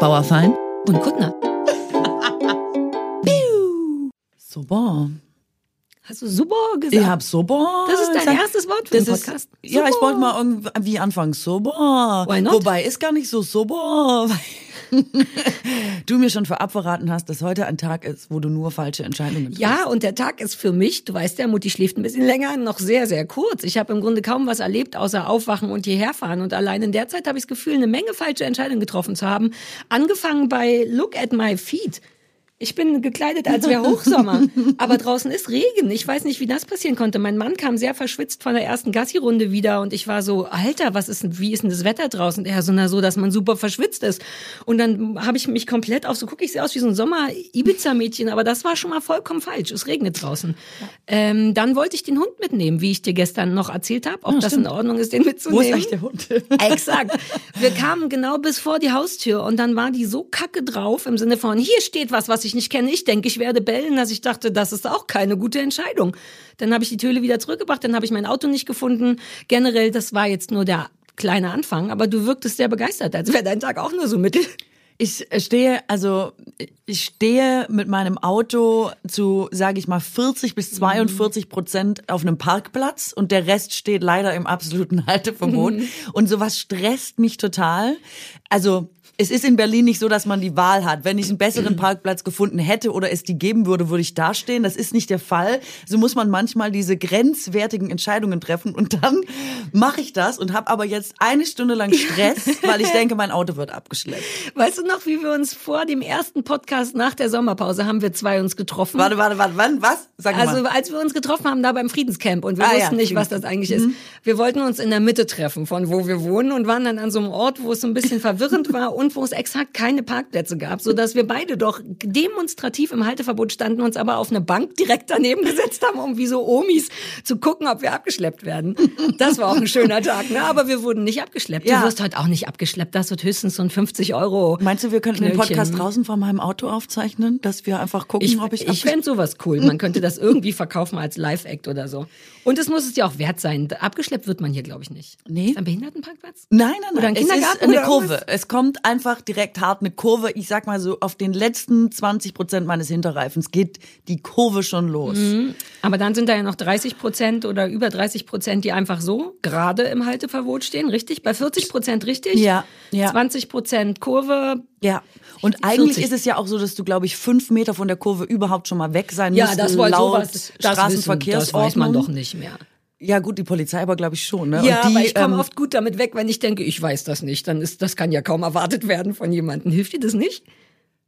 Bauerfein Und Kuttner. Super. Hast du super gesagt? Ich hab super. Das ist dein erstes Wort für das den ist- Podcast. Ja, ich wollte mal irgendwie anfangen. Super. Why not? Wobei ist gar nicht so super. weil du mir schon vorab verraten hast, dass heute ein Tag ist, wo du nur falsche Entscheidungen triffst. Ja, und der Tag ist für mich, du weißt ja, Mutti schläft ein bisschen länger, noch sehr, sehr kurz. Ich habe im Grunde kaum was erlebt, außer aufwachen und hierher fahren. Und allein in der Zeit habe ich das Gefühl, eine Menge falsche Entscheidungen getroffen zu haben. Angefangen bei Look at my feet. Ich bin gekleidet, als wäre Hochsommer. Aber draußen ist Regen. Ich weiß nicht, wie das passieren konnte. Mein Mann kam sehr verschwitzt von der ersten Gassi-Runde wieder und ich war so, Alter, was ist, wie ist denn das Wetter draußen? Er so, na so, dass man super verschwitzt ist. Und dann habe ich mich komplett auf, so gucke ich sehe aus wie so ein Sommer-Ibiza-Mädchen, aber das war schon mal vollkommen falsch. Es regnet draußen. Ähm, dann wollte ich den Hund mitnehmen, wie ich dir gestern noch erzählt habe, ob das in Ordnung ist, den Wo mitzunehmen. ist eigentlich der Hund? Exakt. Wir kamen genau bis vor die Haustür und dann war die so kacke drauf im Sinne von, hier steht was, was ich nicht kenne. Ich denke, ich werde bellen, dass ich dachte, das ist auch keine gute Entscheidung. Dann habe ich die Töle wieder zurückgebracht, dann habe ich mein Auto nicht gefunden. Generell, das war jetzt nur der kleine Anfang, aber du wirktest sehr begeistert, als wäre dein Tag auch nur so mittel. Ich stehe, also ich stehe mit meinem Auto zu, sage ich mal, 40 bis 42 Prozent auf einem Parkplatz und der Rest steht leider im absoluten Halteverbot. Und sowas stresst mich total. Also es ist in Berlin nicht so, dass man die Wahl hat. Wenn ich einen besseren Parkplatz gefunden hätte oder es die geben würde, würde ich dastehen. Das ist nicht der Fall. So muss man manchmal diese grenzwertigen Entscheidungen treffen und dann mache ich das und habe aber jetzt eine Stunde lang Stress, weil ich denke, mein Auto wird abgeschleppt. Weißt du noch, wie wir uns vor dem ersten Podcast nach der Sommerpause haben wir zwei uns getroffen? Warte, warte, warte, wann? Was? Sag Also mal. als wir uns getroffen haben da beim Friedenscamp und wir Ah, ja, wussten nicht, was das eigentlich ist. Wir wollten uns in der Mitte treffen, von wo wir wohnen und waren dann an so einem Ort, wo es so ein bisschen verwirrend war und wo es exakt keine Parkplätze gab, so dass wir beide doch demonstrativ im Halteverbot standen, uns aber auf eine Bank direkt daneben gesetzt haben, um wie so Omis zu gucken, ob wir abgeschleppt werden. Das war auch ein schöner Tag, ne? Aber wir wurden nicht abgeschleppt. Ja. Du wirst heute auch nicht abgeschleppt. Das wird höchstens so ein 50 Euro. Meinst du, wir könnten den Knöllchen. Podcast draußen von meinem Auto aufzeichnen, dass wir einfach gucken, Ich, ob ich, ich fände sowas cool. Man könnte das irgendwie verkaufen als Live-Act oder so. Und es muss es ja auch wert sein. Abgeschleppt wird man hier, glaube ich, nicht. Nee. Ist ein Behindertenparkplatz? Nein, nein, nein. Oder ein es ist eine Kurve. Es kommt einfach direkt hart eine Kurve. Ich sag mal so, auf den letzten 20 Prozent meines Hinterreifens geht die Kurve schon los. Mhm. Aber dann sind da ja noch 30 Prozent oder über 30 Prozent, die einfach so gerade im Halteverbot stehen, richtig? Bei 40 Prozent richtig? Ja, ja. 20 Prozent Kurve. Ja. Und eigentlich 40. ist es ja auch so, dass du, glaube ich, fünf Meter von der Kurve überhaupt schon mal weg sein Ja, musst. das war laut sowas. Das, wissen, das Straßenverkehrsordnung. weiß man doch nicht mehr. Ja, gut, die Polizei aber, glaube ich, schon. Ne? Ja, die, aber ich komme ähm, oft gut damit weg, wenn ich denke, ich weiß das nicht. Dann ist, das kann ja kaum erwartet werden von jemandem. Hilft dir das nicht?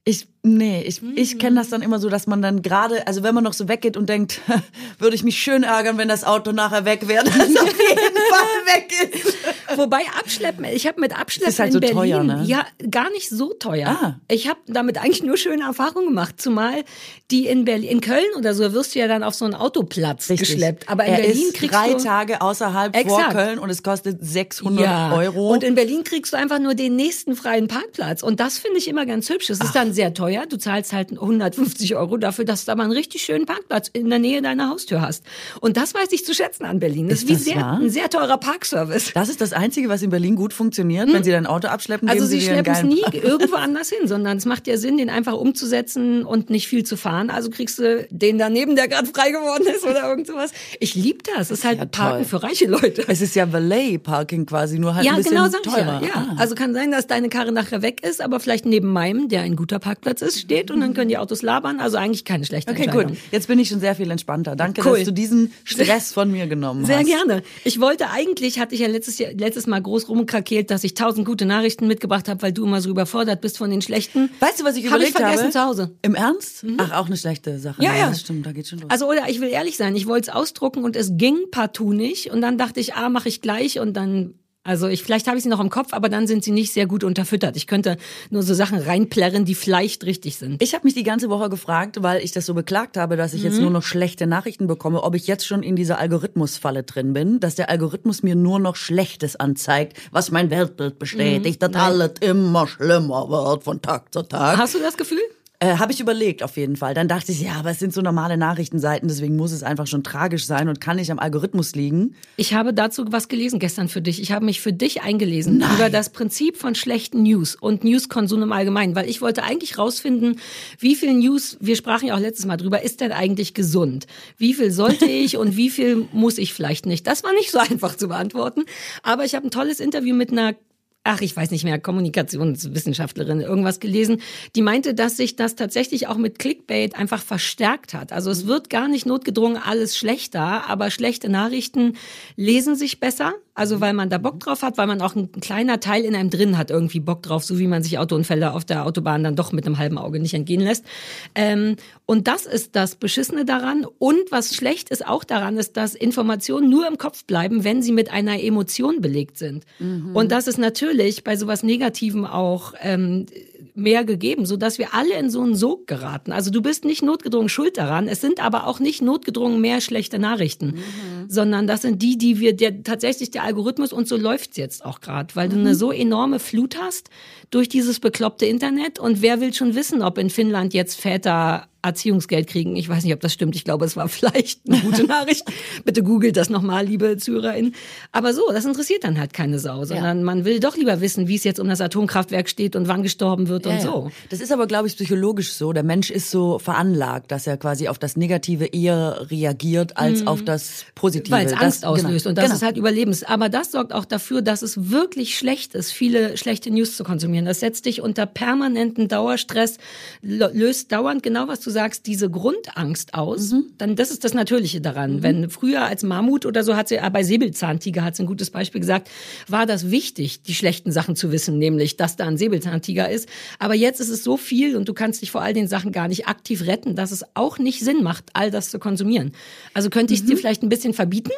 Ich, nee, ich, ich kenne das dann immer so, dass man dann gerade, also wenn man noch so weggeht und denkt, würde ich mich schön ärgern, wenn das Auto nachher weg wäre, dass auf jeden Fall weg ist. Wobei Abschleppen, ich habe mit Abschleppen Ist halt in so Berlin, teuer, ne? ja, gar nicht so teuer. Ah. Ich habe damit eigentlich nur schöne Erfahrungen gemacht, zumal die in Berlin, in Köln oder so wirst du ja dann auf so einen Autoplatz geschleppt, aber in er Berlin ist kriegst drei du Tage außerhalb vor Exakt. Köln und es kostet 600 ja, Euro. und in Berlin kriegst du einfach nur den nächsten freien Parkplatz und das finde ich immer ganz hübsch. Es ist dann sehr teuer, du zahlst halt 150 Euro dafür, dass du aber einen richtig schönen Parkplatz in der Nähe deiner Haustür hast. Und das weiß ich zu schätzen an Berlin. Das ist, Ist wie sehr, wahr? ein sehr teurer Parkservice. das ist das Einzige, was in Berlin gut funktioniert. Wenn sie dein Auto abschleppen, Also sie sie schleppen es nie irgendwo anders hin, sondern es macht ja Sinn, den einfach umzusetzen und nicht viel zu fahren. Also kriegst du den daneben, der gerade frei geworden ist oder irgend sowas. Ich liebe das. Es ist halt ja Parken toll. für reiche Leute. Es ist ja Valet-Parking quasi, nur halt Ja, ein bisschen genau, teurer. ja. ja. Ah. Also kann sein, dass deine Karre nachher weg ist, aber vielleicht neben meinem, der ein guter Parkplatz ist, steht und dann können die Autos labern. Also eigentlich keine schlechte Okay, Entscheidung. gut. Jetzt bin ich schon sehr viel entspannter. Danke, Cool. dass du diesen Stress von mir genommen Sehr hast. gerne. Ich wollte eigentlich, hatte ich ja letztes, Jahr, letztes Mal groß rumkrakeelt, dass ich tausend gute Nachrichten mitgebracht habe, weil du immer so überfordert bist von den schlechten. Weißt du, was ich Hab überlegt ich vergessen habe? zu Hause. Mhm. Im Ernst? Ach, auch eine schlechte Sache. Ja, ja. Das stimmt, da geht's schon los. Also oder ich will ehrlich sein, ich wollte es ausdrucken und es ging partout nicht und dann dachte ich, ah, mache ich gleich und dann also ich vielleicht habe ich sie noch im Kopf, aber dann sind sie nicht sehr gut unterfüttert. Ich könnte nur so Sachen reinplärren, die vielleicht richtig sind. Ich habe mich die ganze Woche gefragt, weil ich das so beklagt habe, dass ich jetzt Mhm. nur noch schlechte Nachrichten bekomme, ob ich jetzt schon in dieser Algorithmusfalle drin bin, dass der Algorithmus mir nur noch Schlechtes anzeigt, was mein Weltbild bestätigt, Mhm. dass alles immer schlimmer wird von Tag zu Tag. Hast du das Gefühl? Äh, Habe ich überlegt auf jeden Fall. Dann dachte ich, ja, aber es sind so normale Nachrichtenseiten, deswegen muss es einfach schon tragisch sein und kann nicht am Algorithmus liegen. Ich habe dazu was gelesen gestern für dich. Ich habe mich für dich eingelesen Nein. über das Prinzip von schlechten News und Newskonsum im Allgemeinen, weil ich wollte eigentlich rausfinden, wie viel News, wir sprachen ja auch letztes Mal drüber, ist denn eigentlich gesund? Wie viel sollte ich und wie viel muss ich vielleicht nicht? Das war nicht so einfach zu beantworten, aber ich habe ein tolles Interview mit einer ach, ich weiß nicht mehr, Kommunikationswissenschaftlerin, irgendwas gelesen, die meinte, dass sich das tatsächlich auch mit Clickbait einfach verstärkt hat. Also es wird gar nicht notgedrungen alles schlechter, aber schlechte Nachrichten lesen sich besser. Also weil man da Bock drauf hat, weil man auch ein kleiner Teil in einem drin hat, irgendwie Bock drauf, so wie man sich Autounfälle auf der Autobahn dann doch mit einem halben Auge nicht entgehen lässt. Ähm, und das ist das Beschissene daran. Und was schlecht ist auch daran, ist, dass Informationen nur im Kopf bleiben, wenn sie mit einer Emotion belegt sind. Mhm. Und das ist natürlich bei sowas Negativem auch ähm, mehr gegeben, so dass wir alle in so einen Sog geraten. Also du bist nicht notgedrungen schuld daran. Es sind aber auch nicht notgedrungen mehr schlechte Nachrichten, mhm. sondern das sind die, die wir der, tatsächlich der Algorithmus und so läuft's jetzt auch gerade, weil mhm. du eine so enorme Flut hast durch dieses bekloppte Internet und wer will schon wissen, ob in Finnland jetzt Väter Erziehungsgeld kriegen. Ich weiß nicht, ob das stimmt. Ich glaube, es war vielleicht eine gute Nachricht. Bitte googelt das nochmal, liebe ZuhörerInnen. Aber so, das interessiert dann halt keine Sau, sondern ja. man will doch lieber wissen, wie es jetzt um das Atomkraftwerk steht und wann gestorben wird ja, und so. Das ist aber, glaube ich, psychologisch so. Der Mensch ist so veranlagt, dass er quasi auf das Negative eher reagiert als mhm. auf das Positive. Weil es Angst das, auslöst. Genau. Und das genau. ist halt Überlebens. Aber das sorgt auch dafür, dass es wirklich schlecht ist, viele schlechte News zu konsumieren. Das setzt dich unter permanenten Dauerstress, löst dauernd genau, was du sagst, diese Grundangst aus, mhm. dann das ist das Natürliche daran. Mhm. Wenn früher als Mammut oder so hat sie, äh, bei Säbelzahntiger hat sie ein gutes Beispiel gesagt, war das wichtig, die schlechten Sachen zu wissen, nämlich, dass da ein Säbelzahntiger ist. Aber jetzt ist es so viel und du kannst dich vor all den Sachen gar nicht aktiv retten, dass es auch nicht Sinn macht, all das zu konsumieren. Also könnte ich es mhm. dir vielleicht ein bisschen verbieten?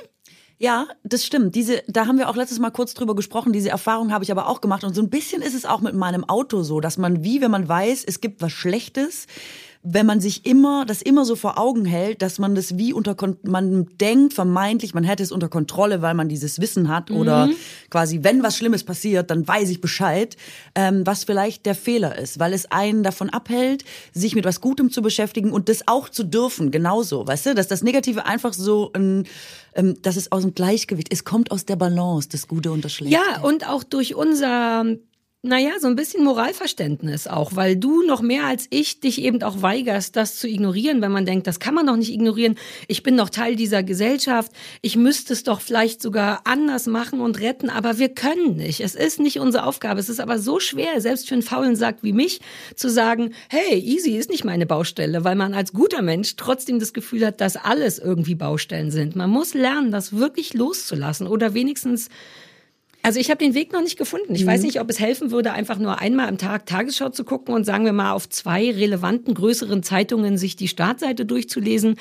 Ja, das stimmt. Diese, da haben wir auch letztes Mal kurz drüber gesprochen. Diese Erfahrung habe ich aber auch gemacht. Und so ein bisschen ist es auch mit meinem Auto so, dass man wie, wenn man weiß, es gibt was Schlechtes, wenn man sich immer, das immer so vor Augen hält, dass man das wie unter, man denkt vermeintlich, man hätte es unter Kontrolle, weil man dieses Wissen hat mhm. oder quasi, wenn was Schlimmes passiert, dann weiß ich Bescheid, ähm, was vielleicht der Fehler ist, weil es einen davon abhält, sich mit was Gutem zu beschäftigen und das auch zu dürfen, genauso, weißt du, dass das Negative einfach so ein, ähm, dass es aus dem Gleichgewicht, es kommt aus der Balance, das Gute und das Schlechte. Ja, und auch durch unser naja, so ein bisschen Moralverständnis auch, weil du noch mehr als ich dich eben auch weigerst, das zu ignorieren, wenn man denkt, das kann man doch nicht ignorieren. Ich bin doch Teil dieser Gesellschaft. Ich müsste es doch vielleicht sogar anders machen und retten, aber wir können nicht. Es ist nicht unsere Aufgabe. Es ist aber so schwer, selbst für einen faulen Sack wie mich, zu sagen, hey, easy ist nicht meine Baustelle, weil man als guter Mensch trotzdem das Gefühl hat, dass alles irgendwie Baustellen sind. Man muss lernen, das wirklich loszulassen oder wenigstens also ich habe den Weg noch nicht gefunden. Ich mhm. weiß nicht, ob es helfen würde, einfach nur einmal am Tag Tagesschau zu gucken und sagen wir mal auf zwei relevanten größeren Zeitungen sich die Startseite durchzulesen.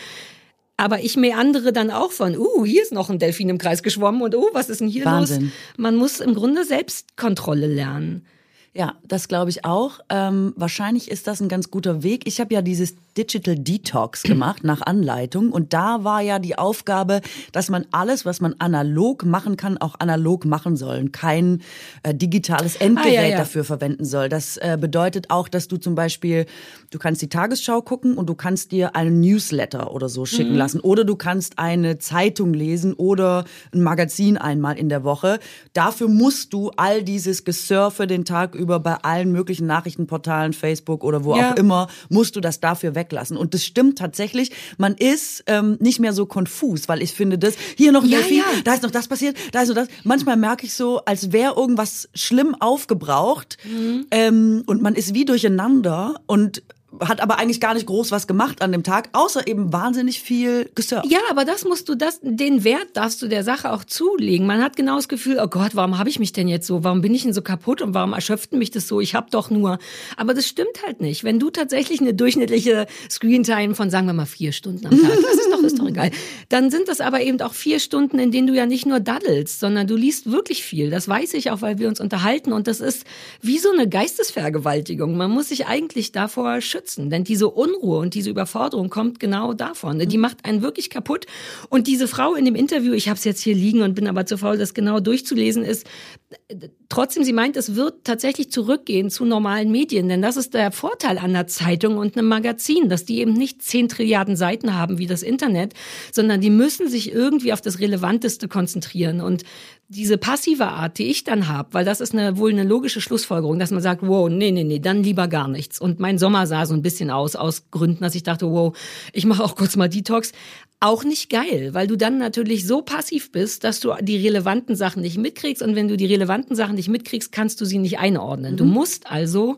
Aber ich meandere dann auch von, uh, hier ist noch ein Delfin im Kreis geschwommen und uh, was ist denn hier Wahnsinn. los? Man muss im Grunde Selbstkontrolle lernen. Ja, das glaube ich auch. Ähm, wahrscheinlich ist das ein ganz guter Weg. Ich habe ja dieses Digital Detox gemacht nach Anleitung und da war ja die Aufgabe, dass man alles, was man analog machen kann, auch analog machen soll und kein äh, digitales Endgerät ah, ja, ja. dafür verwenden soll. Das äh, bedeutet auch, dass du zum Beispiel, du kannst die Tagesschau gucken und du kannst dir einen Newsletter oder so schicken mhm. lassen oder du kannst eine Zeitung lesen oder ein Magazin einmal in der Woche. Dafür musst du all dieses Gesurfe den Tag über bei allen möglichen Nachrichtenportalen, Facebook oder wo ja. auch immer, musst du das dafür weglassen. Und das stimmt tatsächlich. Man ist ähm, nicht mehr so konfus, weil ich finde das, hier noch ein ja, Delfin, ja. da ist noch das passiert, da ist noch das. Manchmal merke ich so, als wäre irgendwas schlimm aufgebraucht mhm. ähm, und man ist wie durcheinander und hat aber eigentlich gar nicht groß was gemacht an dem Tag, außer eben wahnsinnig viel gesurft. Ja, aber das musst du, das, den Wert darfst du der Sache auch zulegen. Man hat genau das Gefühl, oh Gott, warum habe ich mich denn jetzt so? Warum bin ich denn so kaputt und warum erschöpft mich das so? Ich habe doch nur. Aber das stimmt halt nicht. Wenn du tatsächlich eine durchschnittliche Screentime von, sagen wir mal, vier Stunden am Tag, das ist doch, ist doch egal. Dann sind das aber eben auch vier Stunden, in denen du ja nicht nur daddelst, sondern du liest wirklich viel. Das weiß ich auch, weil wir uns unterhalten und das ist wie so eine Geistesvergewaltigung. Man muss sich eigentlich davor schützen unterstützen. Denn diese Unruhe und diese Überforderung kommt genau davon. Die macht einen wirklich kaputt. Und diese Frau in dem Interview, ich habe es jetzt hier liegen und bin aber zu faul, das genau durchzulesen, ist trotzdem, sie meint, es wird tatsächlich zurückgehen zu normalen Medien. Denn das ist der Vorteil an einer Zeitung und einem Magazin, dass die eben nicht zehn Trilliarden Seiten haben wie das Internet, sondern die müssen sich irgendwie auf das Relevanteste konzentrieren. Und diese passive Art, die ich dann habe, weil das ist eine, wohl eine logische Schlussfolgerung, dass man sagt, wow, nee, nee, nee, dann lieber gar nichts. Und mein Sommer sah so ein bisschen aus, aus Gründen, dass ich dachte, wow, ich mache auch kurz mal Detox. Auch nicht geil, weil du dann natürlich so passiv bist, dass du die relevanten Sachen nicht mitkriegst. Und wenn du die relevanten Sachen nicht mitkriegst, kannst du sie nicht einordnen. Mhm. Du musst also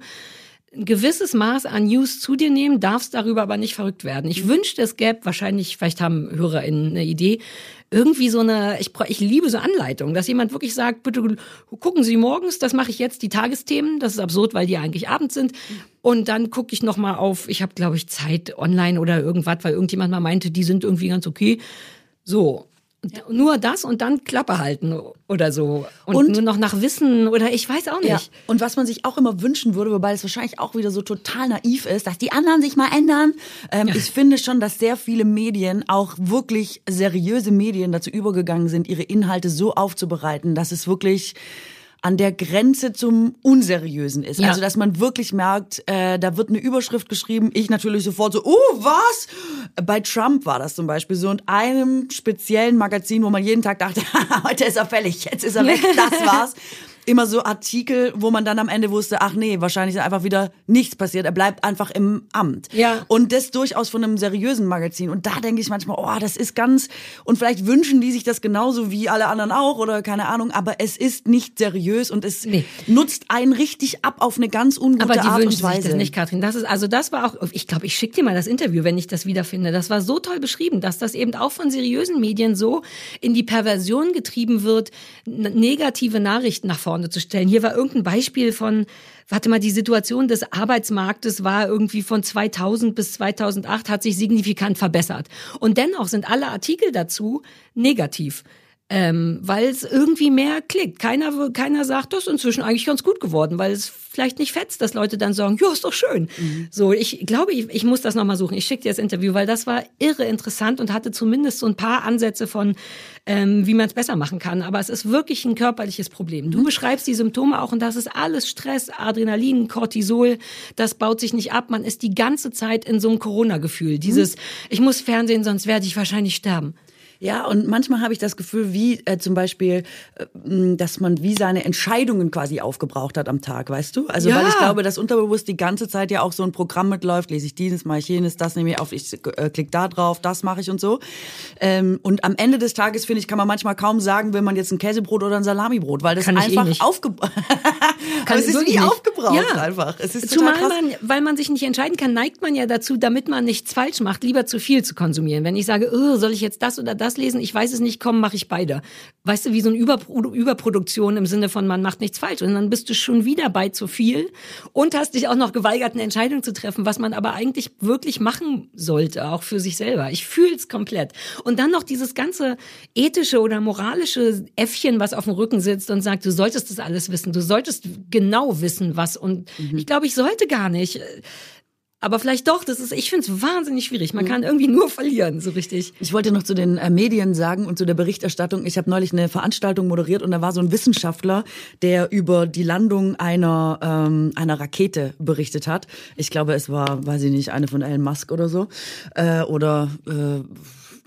ein gewisses Maß an News zu dir nehmen, darfst darüber aber nicht verrückt werden. Ich wünschte, es gäbe wahrscheinlich, vielleicht haben HörerInnen eine Idee, irgendwie so eine, ich, ich liebe so Anleitungen, dass jemand wirklich sagt, bitte gucken Sie morgens, das mache ich jetzt, die Tagesthemen, das ist absurd, weil die eigentlich abends sind. Und dann gucke ich nochmal auf, ich habe, glaube ich, Zeit online oder irgendwas, weil irgendjemand mal meinte, die sind irgendwie ganz okay. So, ja. Nur das und dann Klappe halten oder so. Und, und, nur noch nach Wissen oder ich weiß auch nicht. Ja. Und was man sich auch immer wünschen würde, wobei es wahrscheinlich auch wieder so total naiv ist, dass die anderen sich mal ändern. Ähm, ja. Ich finde schon, dass sehr viele Medien, auch wirklich seriöse Medien, dazu übergegangen sind, ihre Inhalte so aufzubereiten, dass es wirklich an der Grenze zum Unseriösen ist. Ja. Also dass man wirklich merkt, äh, da wird eine Überschrift geschrieben, ich natürlich sofort so, oh, was? Bei Trump war das zum Beispiel so und einem speziellen Magazin, wo man jeden Tag dachte, heute ist er fällig, jetzt ist er weg, das war's immer so Artikel, wo man dann am Ende wusste, ach nee, wahrscheinlich ist einfach wieder nichts passiert. Er bleibt einfach im Amt. Ja. Und das durchaus von einem seriösen Magazin. Und da denke ich manchmal, oh, das ist ganz, und vielleicht wünschen die sich das genauso wie alle anderen auch oder keine Ahnung, aber es ist nicht seriös und es nee. nutzt einen richtig ab auf eine ganz ungute aber die Art und Weise. Sich das nicht, Katrin. Das ist, also das war auch, ich glaube, ich schicke dir mal das Interview, wenn ich das wiederfinde. Das war so toll beschrieben, dass das eben auch von seriösen Medien so in die Perversion getrieben wird, negative Nachrichten nach vorne vorne zu stellen. Hier war irgendein Beispiel von, warte mal, die Situation des Arbeitsmarktes war irgendwie von 2000 bis 2008 hat sich signifikant verbessert. Und dennoch sind alle Artikel dazu negativ ähm, weil es irgendwie mehr klickt. Keiner, keiner sagt, das ist inzwischen eigentlich ganz gut geworden, weil es vielleicht nicht fetzt, dass Leute dann sagen, ja, ist doch schön. Mhm. So, ich glaube, ich, ich muss das nochmal suchen. Ich schicke dir das Interview, weil das war irre interessant und hatte zumindest so ein paar Ansätze von, ähm, wie man es besser machen kann. Aber es ist wirklich ein körperliches Problem. Du mhm. beschreibst die Symptome auch und das ist alles Stress, Adrenalin, Cortisol. Das baut sich nicht ab. Man ist die ganze Zeit in so einem Corona-Gefühl. Dieses, mhm. ich muss Fernsehen, sonst werde ich wahrscheinlich sterben. Ja, und manchmal habe ich das Gefühl, wie äh, zum Beispiel, äh, dass man wie seine Entscheidungen quasi aufgebraucht hat am Tag, weißt du? Also ja. weil ich glaube, dass unterbewusst die ganze Zeit ja auch so ein Programm mitläuft, lese ich dieses, mache ich jenes, das nehme ich auf, ich äh, klick da drauf, das mache ich und so. Ähm, und am Ende des Tages, finde ich, kann man manchmal kaum sagen, will man jetzt ein Käsebrot oder ein Salamibrot, weil das kann einfach eh aufgebraucht es ist wie aufgebraucht ja. einfach. Es ist Zumal man, weil man sich nicht entscheiden kann, neigt man ja dazu, damit man nichts falsch macht, lieber zu viel zu konsumieren. Wenn ich sage, oh, soll ich jetzt das oder das das lesen, ich weiß es nicht, komm, mache ich beide. Weißt du, wie so eine Überpro Überproduktion im Sinne von, man macht nichts falsch. Und dann bist du schon wieder bei zu viel und hast dich auch noch geweigert, eine Entscheidung zu treffen, was man aber eigentlich wirklich machen sollte, auch für sich selber. Ich fühle es komplett. Und dann noch dieses ganze ethische oder moralische Äffchen, was auf dem Rücken sitzt und sagt, du solltest das alles wissen, du solltest genau wissen, was. Und mhm. ich glaube, ich sollte gar nicht. Aber vielleicht doch, das ist, ich finde es wahnsinnig schwierig. Man kann irgendwie nur verlieren, so richtig. Ich wollte noch zu den äh, Medien sagen und zu der Berichterstattung. Ich habe neulich eine Veranstaltung moderiert und da war so ein Wissenschaftler, der über die Landung einer, ähm, einer Rakete berichtet hat. Ich glaube, es war, weiß ich nicht, eine von Elon Musk oder so. Äh, oder äh,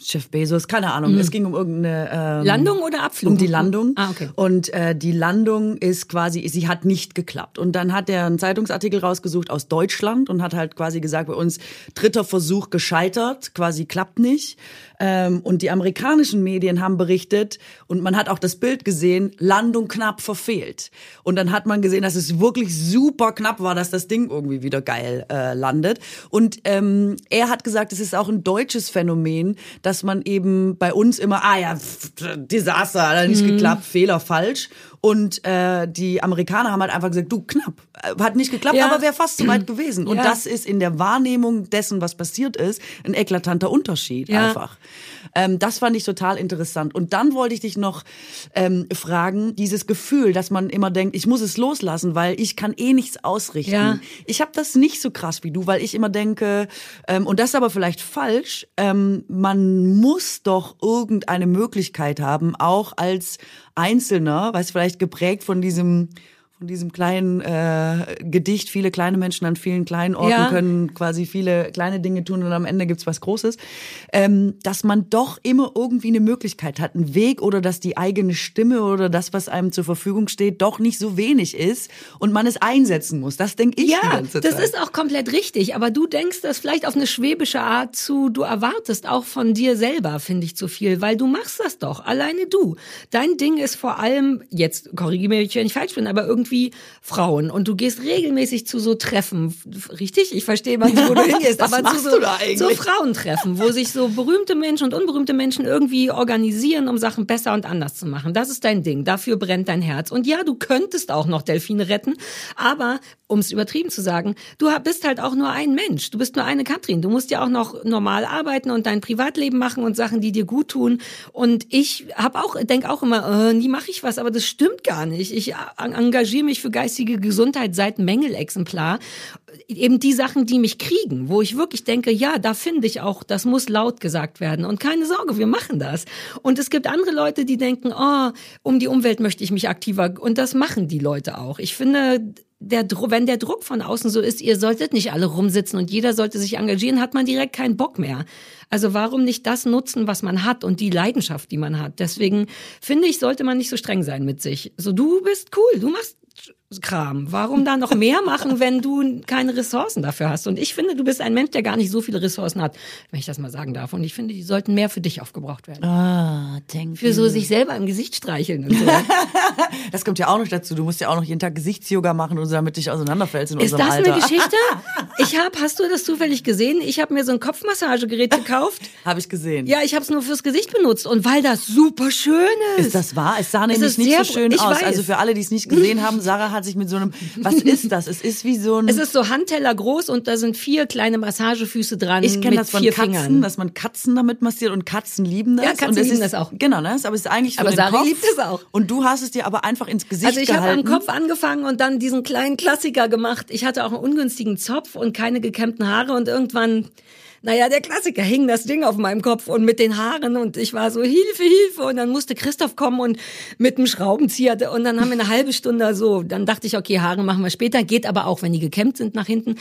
Jeff Bezos, keine Ahnung. Mhm. Es ging um irgendeine ähm, Landung oder Abflug? Um die Landung. Ah, okay. Und äh, die Landung ist quasi, sie hat nicht geklappt. Und dann hat er einen Zeitungsartikel rausgesucht aus Deutschland und hat halt quasi gesagt, bei uns dritter Versuch gescheitert, quasi klappt nicht. Ähm, und die amerikanischen Medien haben berichtet und man hat auch das Bild gesehen, Landung knapp verfehlt. Und dann hat man gesehen, dass es wirklich super knapp war, dass das Ding irgendwie wieder geil äh, landet. Und ähm, er hat gesagt, es ist auch ein deutsches Phänomen, dass man eben bei uns immer, ah ja, pff, Desaster, hat nicht mhm. geklappt, Fehler falsch. Und äh, die Amerikaner haben halt einfach gesagt, du knapp. Äh, Hat nicht geklappt, Ja. aber wäre fast so weit gewesen. Und Ja. das ist in der Wahrnehmung dessen, was passiert ist, ein eklatanter Unterschied Ja. einfach. Ähm, das fand ich total interessant. Und dann wollte ich dich noch ähm, fragen, dieses Gefühl, dass man immer denkt, ich muss es loslassen, weil ich kann eh nichts ausrichten. Ja. Ich habe das nicht so krass wie du, weil ich immer denke, ähm, und das ist aber vielleicht falsch, ähm, man muss doch irgendeine Möglichkeit haben, auch als Einzelner, weiß vielleicht geprägt von diesem von diesem kleinen äh, Gedicht, viele kleine Menschen an vielen kleinen Orten Ja. können quasi viele kleine Dinge tun und am Ende gibt's was Großes, ähm, dass man doch immer irgendwie eine Möglichkeit hat, einen Weg oder dass die eigene Stimme oder das, was einem zur Verfügung steht, doch nicht so wenig ist und man es einsetzen muss. Das denke ich die Ja, das ist auch komplett richtig. Aber du denkst das vielleicht auf eine schwäbische Art zu, du erwartest auch von dir selber, finde ich, zu viel, weil du machst das doch, alleine du. Dein Ding ist vor allem, jetzt korrigiere mich, wenn ich falsch bin, aber irgendwie Frauen. Und du gehst regelmäßig zu so Treffen, richtig? Ich verstehe mal, wo du hingehst, aber zu so, du da eigentlich? so Frauentreffen, wo sich so berühmte Menschen und unberühmte Menschen irgendwie organisieren, um Sachen besser und anders zu machen. Das ist dein Ding. Dafür brennt dein Herz. Und ja, du könntest auch noch Delfine retten, aber um es übertrieben zu sagen, du bist halt auch nur ein Mensch. Du bist nur eine Katrin. Du musst ja auch noch normal arbeiten und dein Privatleben machen und Sachen, die dir gut tun. Und ich habe auch, denk auch immer, äh, nie mache ich was, aber das stimmt gar nicht. Ich en- engagiere mich für geistige Gesundheit seit Mängelexemplar. Eben die Sachen, die mich kriegen, wo ich wirklich denke, ja, da finde ich auch, das muss laut gesagt werden. Und keine Sorge, wir machen das. Und es gibt andere Leute, die denken, oh, um die Umwelt möchte ich mich aktiver. Und das machen die Leute auch. Ich finde, der wenn der Druck von außen so ist, ihr solltet nicht alle rumsitzen und jeder sollte sich engagieren, hat man direkt keinen Bock mehr. Also warum nicht das nutzen, was man hat und die Leidenschaft, die man hat? Deswegen finde ich, sollte man nicht so streng sein mit sich. So, du bist cool, du machst just Kram. Warum da noch mehr machen, wenn du keine Ressourcen dafür hast? Und ich finde, du bist ein Mensch, der gar nicht so viele Ressourcen hat, wenn ich das mal sagen darf. Und ich finde, die sollten mehr für dich aufgebraucht werden. ah, thank Für so sich selber im Gesicht streicheln und so. Das kommt ja auch noch dazu. Du musst ja auch noch jeden Tag Gesichtsyoga machen und so, damit dich auseinanderfällst in Ist unserem das Alter. eine Geschichte? Ich hab, hast du das zufällig gesehen? Ich habe mir so ein Kopfmassagegerät gekauft. Habe ich gesehen. Ja, ich habe es nur fürs Gesicht benutzt und weil das super schön ist. Ist das wahr? Es sah nämlich ist nicht so schön aus. weiß. Also für alle, die es nicht gesehen haben, Sarah hat sich mit so einem, was ist das? Es ist wie so ein, Es ist so Handteller groß und da sind vier kleine Massagefüße dran ich kenne das von Katzen, Katzen. dass man Katzen damit massiert und Katzen lieben das. Ja, Katzen lieben ist, das auch. Genau, ne? Aber es ist eigentlich für Aber den Sari Kopf. liebt es auch. Und du hast es dir aber einfach ins Gesicht Also ich habe gehalten. am Kopf angefangen und dann diesen kleinen Klassiker gemacht. Ich hatte auch einen ungünstigen Zopf und keine gekämmten Haare und irgendwann, naja, der Klassiker hing das Ding auf meinem Kopf und mit den Haaren und ich war so Hilfe, Hilfe und dann musste Christoph kommen und mit dem Schraubenzieher und dann haben wir eine halbe Stunde so, dann dachte ich, okay, Haare machen wir später, geht aber auch, wenn die gekämmt sind nach hinten.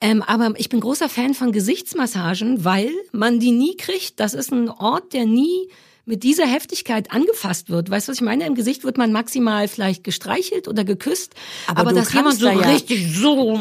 Ähm, aber ich bin großer Fan von Gesichtsmassagen, weil man die nie kriegt. Das ist ein Ort, der nie mit dieser Heftigkeit angefasst wird. Weißt du, was ich meine? Im Gesicht wird man maximal vielleicht gestreichelt oder geküsst, aber, Aber du dass jemand kannst so da ja- richtig so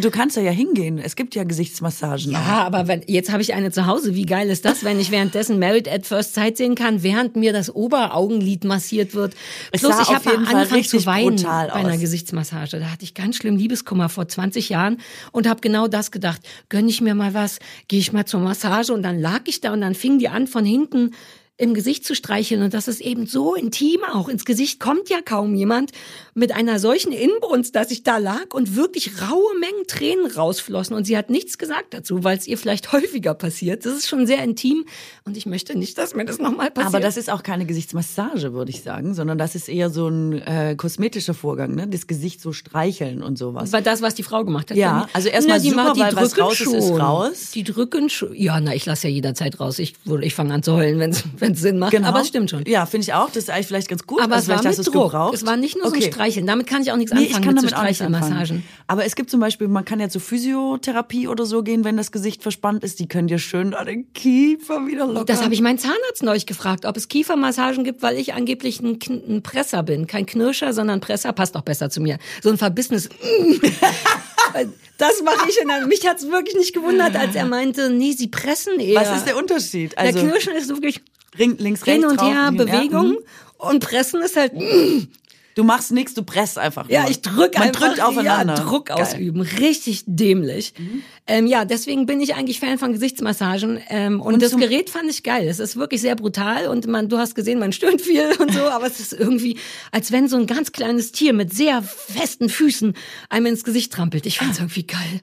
Du kannst da ja hingehen. Es gibt ja Gesichtsmassagen. Ja, aber wenn, jetzt habe ich eine zu Hause. Wie geil ist das, wenn ich währenddessen Married at First Sight sehen kann, während mir das Oberaugenlid massiert wird? Es Plus ich habe angefangen zu weinen bei einer aus. Gesichtsmassage. Da hatte ich ganz schlimm Liebeskummer vor 20 Jahren und habe genau das gedacht. Gönn ich mir mal was, gehe ich mal zur Massage und dann lag ich da und dann fing die an von hinten im Gesicht zu streicheln und das ist eben so intim auch. Ins Gesicht kommt ja kaum jemand mit einer solchen Inbrunst, dass ich da lag und wirklich raue Mengen Tränen rausflossen und sie hat nichts gesagt dazu, weil es ihr vielleicht häufiger passiert. Das ist schon sehr intim und ich möchte nicht, dass mir das nochmal passiert. Aber das ist auch keine Gesichtsmassage, würde ich sagen, sondern das ist eher so ein äh, kosmetischer Vorgang, ne? Das Gesicht so streicheln und sowas. war das, was die Frau gemacht hat. Ja, also erstmal super, macht- die weil was drücken raus ist, ist schon. raus. Die drücken schon. Ja, na, ich lasse ja jederzeit raus. Ich, ich fange an zu heulen, wenn es Sinn macht. Aber es stimmt schon. Ja, finde ich auch. Das ist eigentlich vielleicht ganz gut. Aber also es war mit Druck. gebraucht. Es war nicht nur so Okay. ein Streicheln. Damit kann ich auch nichts Nee, anfangen ich kann mit damit so auch nichts anfangen. Streichelmassagen. Aber es gibt zum Beispiel, man kann ja zur Physiotherapie oder so gehen, wenn das Gesicht verspannt ist. Die können dir schön an den Kiefer wieder lockern. Das habe ich meinen Zahnarzt neulich gefragt, ob es Kiefermassagen gibt, weil ich angeblich ein, ein Presser bin. Kein Knirscher, sondern Presser. Passt auch besser zu mir. So ein verbissenes... Das mache ich. Und dann, mich hat's wirklich nicht gewundert, als er meinte, nee, sie pressen eher. Was ist der Unterschied? Also der Knirschen ist wirklich ring, links, rechts, hin und rauf, her Bewegung Ja. Mhm. und Pressen ist halt... mm. Du machst nichts, du presst einfach. Nur. Ja, ich drück Man einfach. drückt aufeinander. Ja, Druck Geil. ausüben. Richtig dämlich. Ähm, ja, deswegen bin ich eigentlich Fan von Gesichtsmassagen. Ähm, und, das zum- Gerät fand ich geil. Es ist wirklich sehr brutal und man, du hast gesehen, man stöhnt viel und so, aber es ist irgendwie, als wenn so ein ganz kleines Tier mit sehr festen Füßen einem ins Gesicht trampelt. Ich find's irgendwie geil.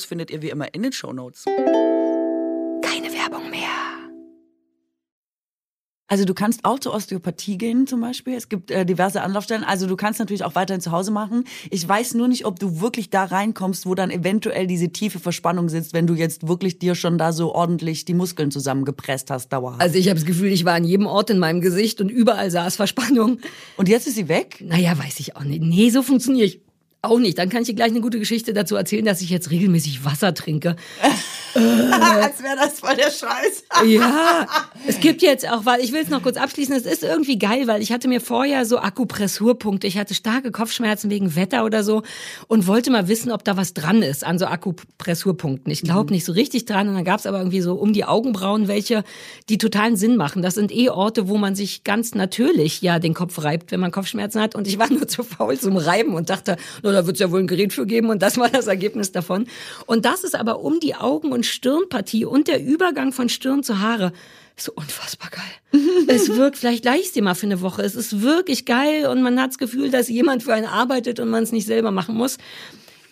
findet ihr wie immer in den Shownotes. Keine Werbung mehr. Also du kannst auch zur Osteopathie gehen zum Beispiel. Es gibt äh, diverse Anlaufstellen. Also du kannst natürlich auch weiterhin zu Hause machen. Ich weiß nur nicht, ob du wirklich da reinkommst, wo dann eventuell diese tiefe Verspannung sitzt, wenn du jetzt wirklich dir schon da so ordentlich die Muskeln zusammengepresst hast dauerhaft. Also ich habe das Gefühl, ich war an jedem Ort in meinem Gesicht und überall saß Verspannung. Und jetzt ist sie weg? Naja, weiß ich auch nicht. Nee, so funktioniere ich auch nicht. Dann kann ich dir gleich eine gute Geschichte dazu erzählen, dass ich jetzt regelmäßig Wasser trinke. Als wäre das voll der Scheiß. Ja, es gibt jetzt auch, weil ich will es noch kurz abschließen, es ist irgendwie geil, weil ich hatte mir vorher so Akupressurpunkte, ich hatte starke Kopfschmerzen wegen Wetter oder so und wollte mal wissen, ob da was dran ist an so Akupressurpunkten. Ich glaube nicht so richtig dran und dann gab es aber irgendwie so um die Augenbrauen welche, die totalen Sinn machen. Das sind eh Orte, wo man sich ganz natürlich ja den Kopf reibt, wenn man Kopfschmerzen hat und ich war nur zu faul zum Reiben und dachte, da wird es ja wohl ein Gerät für geben und das war das Ergebnis davon. Und das ist aber um die Augen- und Stirnpartie und der Übergang von Stirn zu Haare so unfassbar geil. es wirkt, vielleicht leih ich dir mal für eine Woche. Es ist wirklich geil und man hat das Gefühl, dass jemand für einen arbeitet und man es nicht selber machen muss.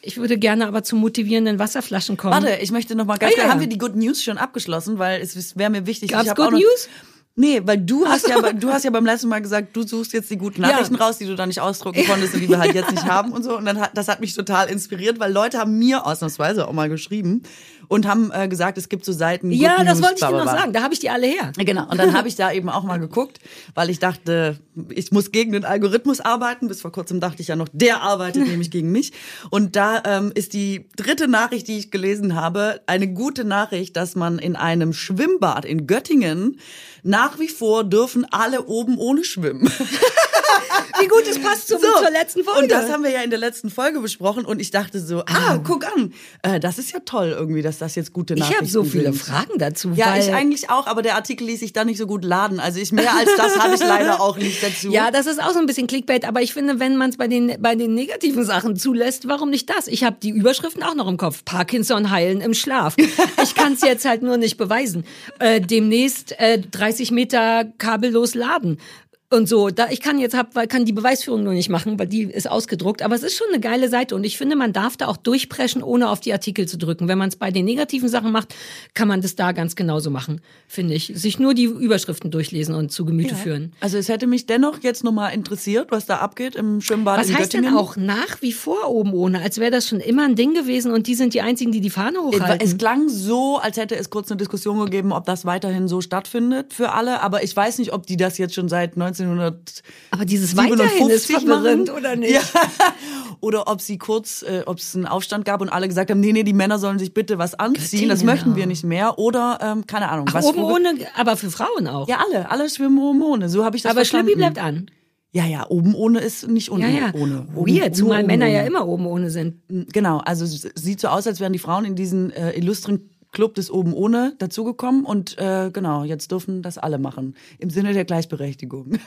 Ich würde gerne aber zu motivierenden Wasserflaschen kommen. Warte, ich möchte noch mal ganz Ah, klar, ja. haben wir die Good News schon abgeschlossen, weil es wäre mir wichtig. Gab's ich Good auch noch, News? Nee, weil du hast ja, du hast ja beim letzten Mal gesagt, du suchst jetzt die guten Nachrichten raus, die du da nicht ausdrucken konntest und die wir halt jetzt nicht haben und so. Und dann hat, das hat mich total inspiriert, weil Leute haben mir ausnahmsweise auch mal geschrieben und haben äh, gesagt, es gibt so Seiten. ja, Good das News, wollte ich dir noch sagen. Da habe ich die alle her. Ja, Genau, und dann habe ich da eben auch mal geguckt, weil ich dachte, ich muss gegen den Algorithmus arbeiten. Bis vor kurzem dachte ich ja noch, der arbeitet nämlich gegen mich. Und da ähm, ist die dritte Nachricht, die ich gelesen habe, eine gute Nachricht, dass man in einem Schwimmbad in Göttingen nach wie vor dürfen alle oben ohne schwimmen. Wie gut es passt zum, zur letzten Folge. Und das haben wir ja in der letzten Folge besprochen und ich dachte so, ah, guck an, äh, das ist ja toll irgendwie, dass das jetzt gute ich Nachrichten habe so viele sind. Fragen dazu. Ja, ich eigentlich auch, aber der Artikel ließ sich da nicht so gut laden. Also ich mehr als das habe ich leider auch nicht dazu. Ja, das ist auch so ein bisschen Clickbait, aber ich finde, wenn man es bei den, bei den negativen Sachen zulässt, warum nicht das? Ich habe die Überschriften auch noch im Kopf. Parkinson heilen im Schlaf. Ich kann es jetzt halt nur nicht beweisen. Äh, demnächst äh, 30 Meter kabellos laden. Und so, da ich kann jetzt hab, weil kann die Beweisführung nur nicht machen, weil die ist ausgedruckt. Aber es ist schon eine geile Seite und ich finde, man darf da auch durchpreschen, ohne auf die Artikel zu drücken. Wenn man es bei den negativen Sachen macht, kann man das da ganz genauso machen, finde ich. Sich nur die Überschriften durchlesen und zu Gemüte führen. Also es hätte mich dennoch jetzt nochmal interessiert, was da abgeht im Schwimmbad Was in heißt Göttingen. denn auch nach wie vor oben ohne? Als wäre das schon immer ein Ding gewesen und die sind die einzigen, die die Fahne hochhalten. Es klang so, als hätte es kurz eine Diskussion gegeben, ob das weiterhin so stattfindet für alle. Aber ich weiß nicht, ob die das jetzt schon seit 1900 Aber dieses weiterhin ist 57 verwirrend, oder nicht? Ja. Oder ob sie kurz, äh, ob es einen Aufstand gab und alle gesagt haben, nee, nee, die Männer sollen sich bitte was anziehen, das Göttingen möchten auch. wir nicht mehr. Oder, ähm, keine Ahnung. Ach, was oben ohne, aber für Frauen auch. Ja, alle, alle schwimmen oben ohne. So habe ich das aber verstanden. Bleibt an. Ja, ja, oben ohne ist nicht unten Ja, ja. ohne. Oben, Weird, zumal Männer oben ja ohne. immer oben ohne sind. Genau, also sieht so aus, als wären die Frauen in diesen äh, illustren Club des oben ohne dazugekommen und äh, genau, jetzt dürfen das alle machen im Sinne der Gleichberechtigung.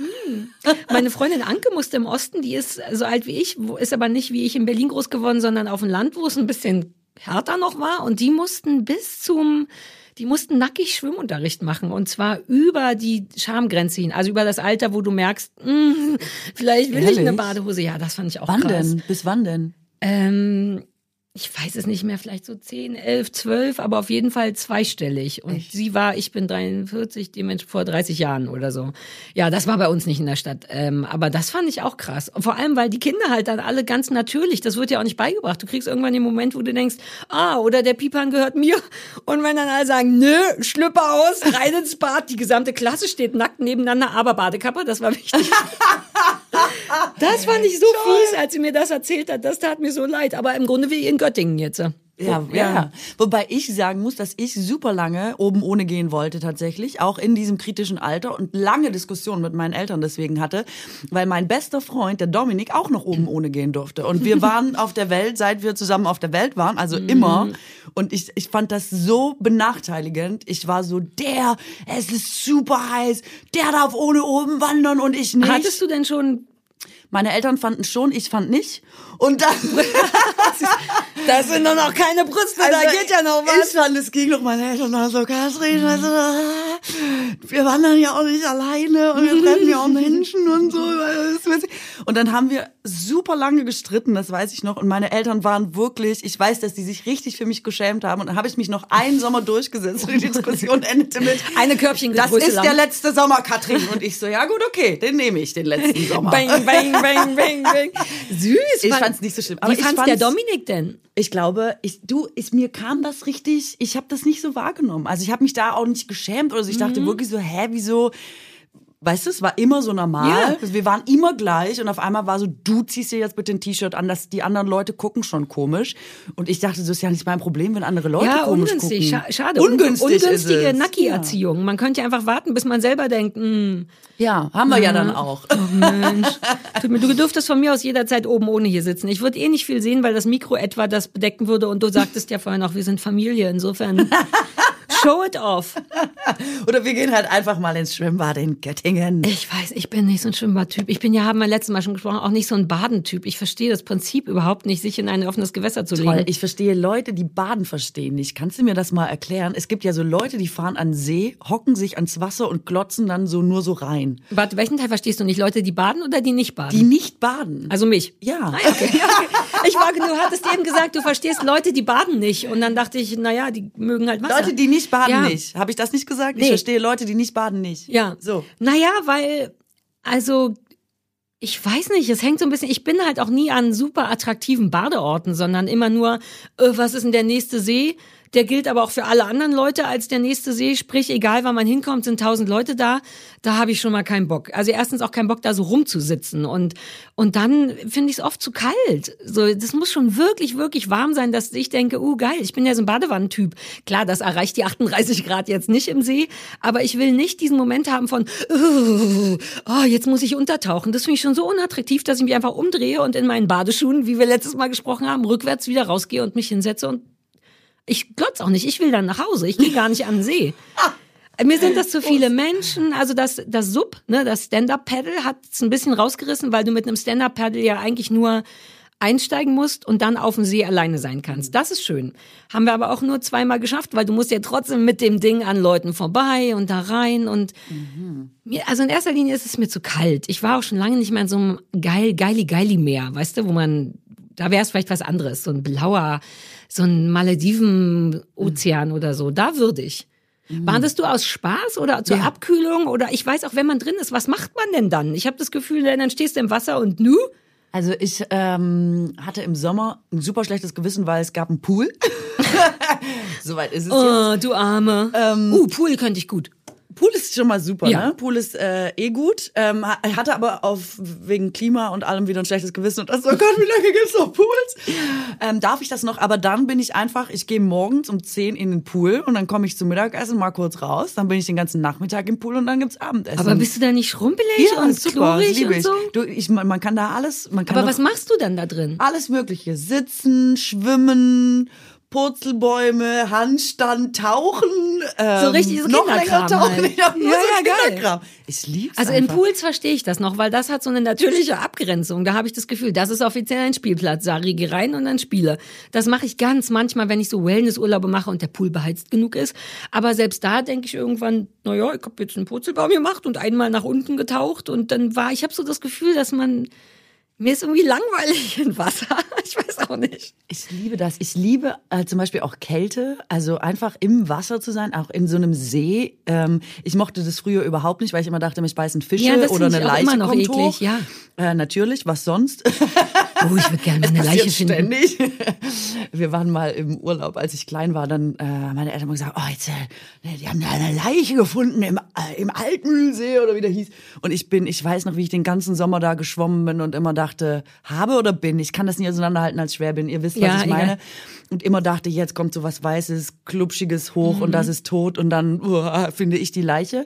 Meine Freundin Anke musste im Osten, die ist so alt wie ich, ist aber nicht wie ich in Berlin groß geworden, sondern auf dem Land, wo es ein bisschen härter noch war. Und die mussten bis zum, die mussten nackig Schwimmunterricht machen. Und zwar über die Schamgrenze hin. Also über das Alter, wo du merkst, mm, vielleicht will ich eine Ehrlich? Badehose. Ja, das fand ich auch wann krass. denn? Bis wann denn? Ähm, ich weiß es nicht mehr, vielleicht so 10, 11, 12, aber auf jeden Fall zweistellig. Und sie war, ich bin 43, dementsprechend vor 30 Jahren oder so. Ja, das war bei uns nicht in der Stadt. Ähm, aber das fand ich auch krass. Und vor allem, weil die Kinder halt dann alle ganz natürlich, das wird ja auch nicht beigebracht. Du kriegst irgendwann den Moment, wo du denkst, ah, oder der Pipan gehört mir. Und wenn dann alle sagen, nö, Schlüpper aus, rein ins Bad, die gesamte Klasse steht nackt nebeneinander, aber Badekappe, das war wichtig. Das fand ich so fies, als sie mir das erzählt hat. Das tat mir so leid. Aber im Grunde wie in Göttingen jetzt. Ja, ja, Wobei ich sagen muss, dass ich super lange oben ohne gehen wollte tatsächlich, auch in diesem kritischen Alter und lange Diskussionen mit meinen Eltern deswegen hatte, weil mein bester Freund, der Dominik, auch noch oben ohne gehen durfte. Und wir waren auf der Welt, seit wir zusammen auf der Welt waren, also immer. Und ich, ich fand das so benachteiligend. Ich war so, der, es ist super heiß, der darf ohne oben wandern und ich nicht. Hattest du denn schon Meine Eltern fanden schon, ich fand nicht. Und dann... Das sind doch noch keine Brüste, Also, Ich fand, es ging noch meine Eltern noch so, Katrin, also, wir wandern ja auch nicht alleine und wir treffen ja auch Menschen und so. Und dann haben wir super lange gestritten, das weiß ich noch. Und meine Eltern waren wirklich, ich weiß, dass die sich richtig für mich geschämt haben. Und dann habe ich mich noch einen Sommer durchgesetzt und die Diskussion endete mit, Eine Körbchen das ist lang. der letzte Sommer, Katrin. Und ich so, ja gut, okay, den nehme ich, den letzten Sommer. Bang, bang, bang, bang, bang. Süß. Ich fand- fand's nicht so schlimm. Aber Wie ich fand's der Dominik denn? Ich glaube, ich, du, ich, mir kam das richtig, ich habe das nicht so wahrgenommen. Also ich habe mich da auch nicht geschämt oder so. Ich dachte Mhm. wirklich so, hä, wieso? Weißt du, es war immer so normal. Wir waren immer gleich und auf einmal war so, du ziehst dir jetzt bitte ein T-Shirt an, dass die anderen Leute gucken schon komisch. Und ich dachte, das ist ja nicht mein Problem, wenn andere Leute Ja, komisch ungünstig. gucken. Scha schade. Ungünstig Ungünstige es. Nacki-Erziehung. Man könnte ja einfach warten, bis man selber denkt, hm, Ja, haben wir ja dann auch. Mensch. Tut mir, du dürftest von mir aus jederzeit oben ohne hier sitzen. Ich würde eh nicht viel sehen, weil das Mikro etwa das bedecken würde. Und du sagtest ja vorhin auch, wir sind Familie. Insofern, show it off. Oder wir gehen halt einfach mal ins Schwimmbad in Göttingen. Ich weiß, ich bin nicht so ein Schwimmbadtyp. Ich bin ja, haben wir letztes Mal schon gesprochen, auch nicht so ein Badentyp. Ich verstehe das Prinzip überhaupt nicht, sich in ein offenes Gewässer zu Toll. legen. Ich verstehe Leute, die Baden verstehen nicht. Kannst du mir das mal erklären? Es gibt ja so Leute, die fahren an See, hocken sich ans Wasser und glotzen dann so nur so rein. Warte, welchen Teil verstehst du nicht? Leute, die baden oder die nicht baden? Die nicht baden. also mich. Ja. Ah, ja, okay. Ich war, du hattest eben gesagt, du verstehst Leute, die baden nicht. Und dann dachte ich, naja, die mögen halt Wasser. Leute, die nicht baden Ja. nicht. Habe ich das nicht gesagt? Ich Nee. verstehe Leute, die nicht baden nicht. Ja. So. Naja, weil, also, ich weiß nicht, es hängt so ein bisschen, ich bin halt auch nie an super attraktiven Badeorten, sondern immer nur, äh, was ist denn der nächste See? Der gilt aber auch für alle anderen Leute als der nächste See. Sprich, egal wann man hinkommt, sind tausend Leute da. Da habe ich schon mal keinen Bock. Also erstens auch keinen Bock, da so rumzusitzen. Und, und dann finde ich es oft zu kalt. So, das muss schon wirklich, wirklich warm sein, dass ich denke, uh, geil, ich bin ja so ein Badewannentyp. Klar, das erreicht die 38 Grad jetzt nicht im See, aber ich will nicht diesen Moment haben von, uh, oh, jetzt muss ich untertauchen. Das finde ich schon so unattraktiv, dass ich mich einfach umdrehe und in meinen Badeschuhen, wie wir letztes Mal gesprochen haben, rückwärts wieder rausgehe und mich hinsetze und ich glotz auch nicht. Ich will dann nach Hause. Ich gehe gar nicht an den See. Mir sind das zu viele Menschen. Also das, das Sub, ne, das Stand-Up-Paddle hat es ein bisschen rausgerissen, weil du mit einem Stand-Up-Paddle ja eigentlich nur einsteigen musst und dann auf dem See alleine sein kannst. Das ist schön. Haben wir aber auch nur zweimal geschafft, weil du musst ja trotzdem mit dem Ding an Leuten vorbei und da rein und mhm. mir, also in erster Linie ist es mir zu kalt. Ich war auch schon lange nicht mehr in so einem geil, geili, geili Meer, weißt du, wo man, da wäre es vielleicht was anderes, so ein blauer, so ein Malediven-Ozean mhm. oder so. Da würde ich. Mhm. Badest du aus Spaß oder zur ja. Abkühlung? Oder ich weiß auch, wenn man drin ist, was macht man denn dann? Ich habe das Gefühl, dann stehst du im Wasser und nu? Also ich ähm, hatte im Sommer ein super schlechtes Gewissen, weil es gab einen Pool. Soweit ist es oh, jetzt. du Arme. Ähm, uh, Pool könnte ich gut. Pool ist schon mal super, ja. ne? Pool ist äh, eh gut. Ähm, hatte aber auf wegen Klima und allem wieder ein schlechtes Gewissen und das, oh Gott, wie lange gibt's noch Pools? Ähm, darf ich das noch? Aber dann bin ich einfach, ich gehe morgens um 10 in den Pool und dann komme ich zum Mittagessen mal kurz raus, dann bin ich den ganzen Nachmittag im Pool und dann gibt's Abendessen. Aber bist du da nicht schrumpelig ja, und super, klorig und so? Du, ich, man kann da alles, man kann Aber was machst du dann da drin? Alles mögliche. Sitzen, schwimmen, Purzelbäume, Handstand, Tauchen. Ähm, so richtig so noch länger tauchen. Halt. Ja, ja, geil. Ich lieb's Also einfach. in Pools verstehe ich das noch, weil das hat so eine natürliche Abgrenzung. Da habe ich das Gefühl, das ist offiziell ein Spielplatz. Da riege rein und dann spiele. Das mache ich ganz manchmal, wenn ich so Wellnessurlaube mache und der Pool beheizt genug ist. Aber selbst da denke ich irgendwann, naja, ich habe jetzt einen Purzelbaum gemacht und einmal nach unten getaucht und dann war, ich habe so das Gefühl, dass man mir ist irgendwie langweilig in Wasser. Ich weiß auch nicht. Ich liebe das. Ich liebe äh, zum Beispiel auch Kälte. Also einfach im Wasser zu sein, auch in so einem See. Ähm, ich mochte das früher überhaupt nicht, weil ich immer dachte, mich beißen Fische ja, oder eine Leiche immer noch kommt eklig, hoch. Ja. Äh, natürlich, was sonst? Oh, ich würde gerne eine Leiche finden. Ständig. Wir waren mal im Urlaub, als ich klein war, dann äh, meine Eltern haben gesagt, oh, jetzt, äh, die haben da eine Leiche gefunden im, äh, im Altmühlsee oder wie der hieß. Und ich bin, ich weiß noch, wie ich den ganzen Sommer da geschwommen bin und immer dachte, habe oder bin? Ich kann das nicht auseinanderhalten als schwer bin. Ihr wisst, was ja, ich meine. Ja. Und immer dachte, jetzt kommt so was Weißes, Klubschiges hoch mhm. und das ist tot und dann uh, finde ich die Leiche.